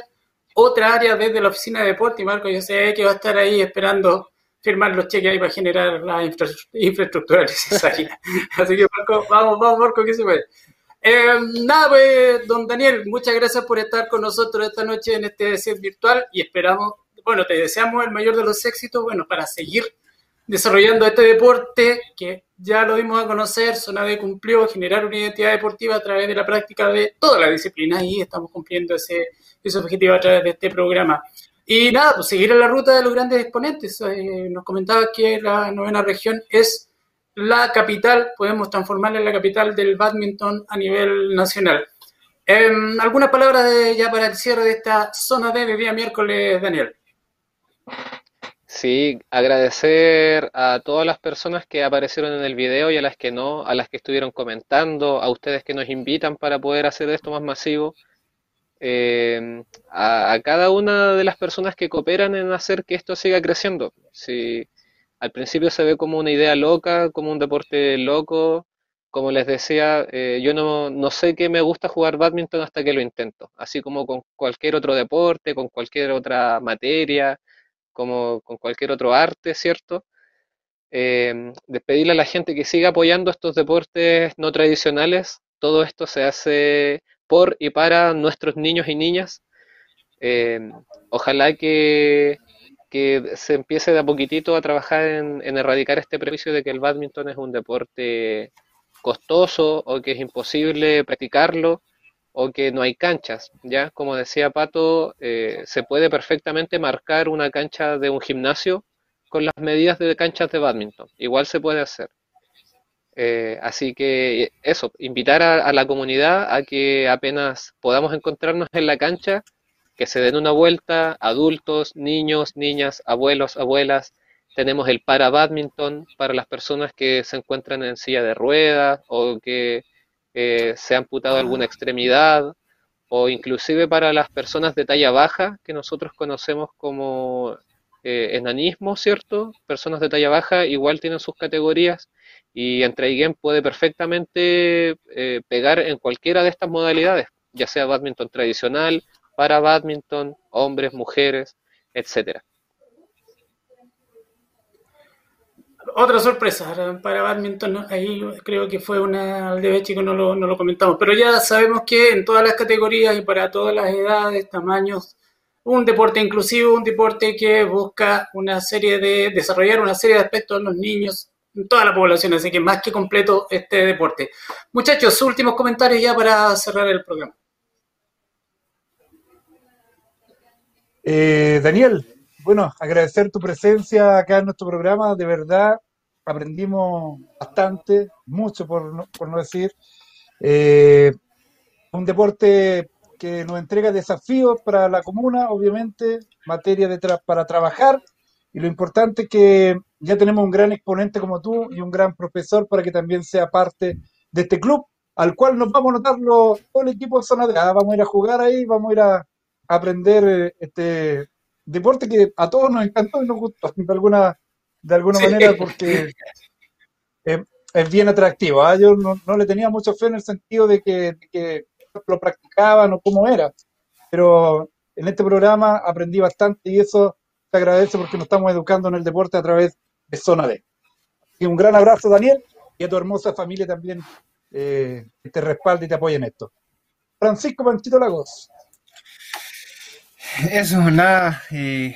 otra área desde la oficina de deporte y Marco yo sé que va a estar ahí esperando firmar los cheques ahí para generar la infraestructura necesaria. Así que Marco, vamos, vamos Marco, que se puede. Eh, nada, pues, don Daniel, muchas gracias por estar con nosotros esta noche en este set virtual y esperamos, bueno, te deseamos el mayor de los éxitos, bueno, para seguir desarrollando este deporte que ya lo dimos a conocer, de cumplió generar una identidad deportiva a través de la práctica de todas las disciplinas y estamos cumpliendo ese, ese objetivo a través de este programa. Y nada, pues seguir en la ruta de los grandes exponentes. Eh, nos comentaba que la novena región es la capital, podemos transformarla en la capital del badminton a nivel nacional. Eh, ¿Algunas palabras ya para el cierre de esta zona de día miércoles, Daniel? Sí, agradecer a todas las personas que aparecieron en el video y a las que no, a las que estuvieron comentando, a ustedes que nos invitan para poder hacer esto más masivo, eh, a, cada una de las personas que cooperan en hacer que esto siga creciendo. Si al principio se ve como una idea loca, como un deporte loco, como les decía, eh, yo no, no sé que me gusta jugar badminton hasta que lo intento, así como con cualquier otro deporte, con cualquier otra materia como con cualquier otro arte, ¿cierto? Eh, despedirle a la gente que siga apoyando estos deportes no tradicionales. Todo esto se hace por y para nuestros niños y niñas. Eh, ojalá que, se empiece de a poquitito a trabajar en, en, erradicar este prejuicio de que el badminton es un deporte costoso o que es imposible practicarlo o que no hay canchas, ¿ya? Como decía Pato, eh, se puede perfectamente marcar una cancha de un gimnasio con las medidas de canchas de badminton. Igual se puede hacer. Eh, así que eso, invitar a, la comunidad a que apenas podamos encontrarnos en la cancha, que se den una vuelta, adultos, niños, niñas, abuelos, abuelas. Tenemos el para badminton para las personas que se encuentran en silla de ruedas o que eh, se ha amputado alguna extremidad o inclusive para las personas de talla baja que nosotros conocemos como eh, enanismo, ¿cierto? Personas de talla baja igual tienen sus categorías y entre Game puede perfectamente eh, pegar en cualquiera de estas modalidades, ya sea badminton tradicional, para badminton, hombres, mujeres, etcétera. Otra sorpresa para badminton, ahí creo que fue una al de chico, no lo, no lo comentamos, pero ya sabemos que en todas las categorías y para todas las edades, tamaños, un deporte inclusivo, un deporte que busca una serie de desarrollar una serie de aspectos en los niños, en toda la población, así que más que completo este deporte. Muchachos, últimos comentarios ya para cerrar el programa. Eh, Daniel, bueno, agradecer tu presencia acá en nuestro programa, de verdad aprendimos bastante, mucho por no, decir. Eh, un deporte que nos entrega desafíos para la comuna, obviamente, materia de para trabajar, y lo importante es que ya tenemos un gran exponente como tú y un gran profesor para que también sea parte de este club, al cual nos vamos a notar todo el equipo de Zona de vamos a ir a jugar ahí, vamos a ir a, aprender eh, este deporte que a todos nos encantó y nos gustó de alguna, de alguna manera porque es, bien atractivo. ¿ah? Yo no, le tenía mucho fe en el sentido de que, de que lo practicaban o cómo era, pero en este programa aprendí bastante y eso te agradece porque nos estamos educando en el deporte a través de Zona D. Y un gran abrazo, Daniel, y a tu hermosa familia también eh, que te respalde y te apoye en esto. Francisco Panchito Lagos. Eso, nada, eh,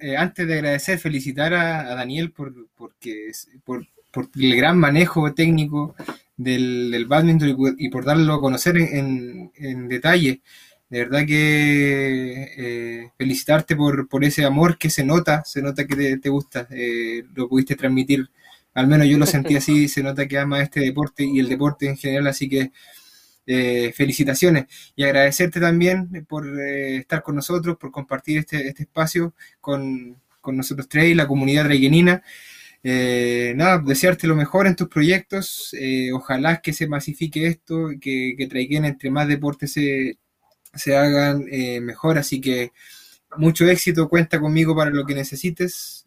eh, antes de agradecer, felicitar a, Daniel por, porque, por, por, el gran manejo técnico del, del badminton y, por darlo a conocer en, en, detalle. De verdad que eh, felicitarte por, por ese amor que se nota, se nota que te, gusta, lo pudiste transmitir, al menos yo lo sentí así, se nota que ama este deporte y el deporte en general, así que eh, felicitaciones y agradecerte también por eh, estar con nosotros, por compartir este, este espacio con, nosotros tres y la comunidad traigenina. Eh, nada, desearte lo mejor en tus proyectos. ojalá que se masifique esto, que, que Traiguen entre más deportes se, se hagan mejor. Así que mucho éxito, cuenta conmigo para lo que necesites,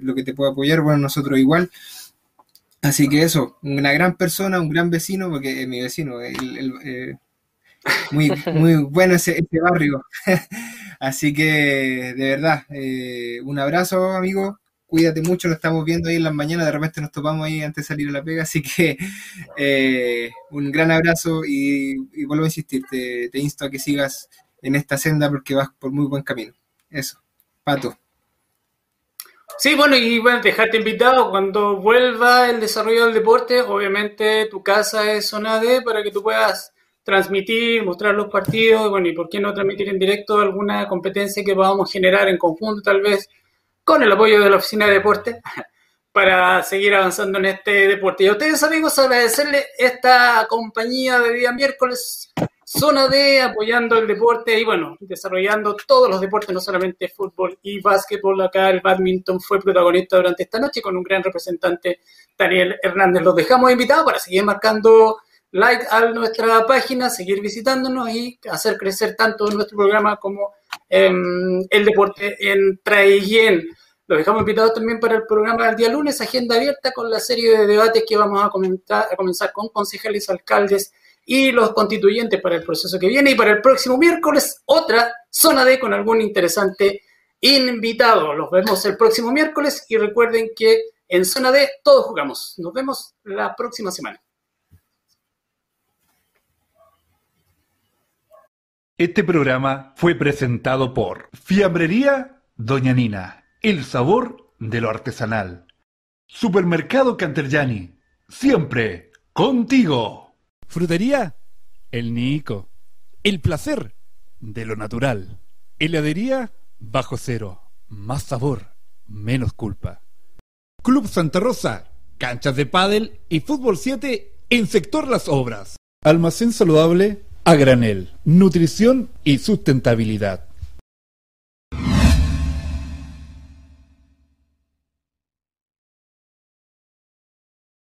lo que te pueda apoyar. Bueno, nosotros igual. Así que eso, una gran persona, un gran vecino, porque es mi vecino, eh, muy, muy bueno ese, barrio. Así que, de verdad, eh, un abrazo, amigo. Cuídate mucho, lo estamos viendo ahí en las mañanas, de repente nos topamos ahí antes de salir a la pega, así que eh, un gran abrazo y, vuelvo a insistir, te, te insto a que sigas en esta senda porque vas por muy buen camino. Eso, Pato. Sí, bueno, y bueno, dejarte invitado cuando vuelva el desarrollo del deporte, obviamente tu casa es zona D para que tú puedas transmitir, mostrar los partidos, bueno, y por qué no transmitir en directo alguna competencia que podamos generar en conjunto, tal vez, con el apoyo de la oficina de deporte, para seguir avanzando en este deporte. Y a ustedes, amigos, agradecerles esta compañía de día miércoles Zona D apoyando el deporte y bueno, desarrollando todos los deportes, no solamente fútbol y básquetbol. Acá el badminton fue protagonista durante esta noche con un gran representante, Daniel Hernández. Los dejamos invitados para seguir marcando like a nuestra página, seguir visitándonos y hacer crecer tanto nuestro programa como em, el deporte en Traiguén. Los dejamos invitados también para el programa del día lunes, agenda abierta con la serie de debates que vamos a, comentar, a comenzar con concejales, alcaldes y los constituyentes para el proceso que viene y para el próximo miércoles otra zona D con algún interesante invitado. Los vemos el próximo miércoles y recuerden que en zona D todos jugamos. Nos vemos la próxima semana. Este programa fue presentado por Fiambrería Doña Nina, el sabor de lo artesanal. Supermercado Canterjani, siempre contigo. Frutería, el Nico. El placer de lo natural. Heladería bajo cero. Más sabor, menos culpa. Club Santa Rosa, canchas de pádel y fútbol 7 en sector Las Obras. Almacén saludable a granel, nutrición y sustentabilidad.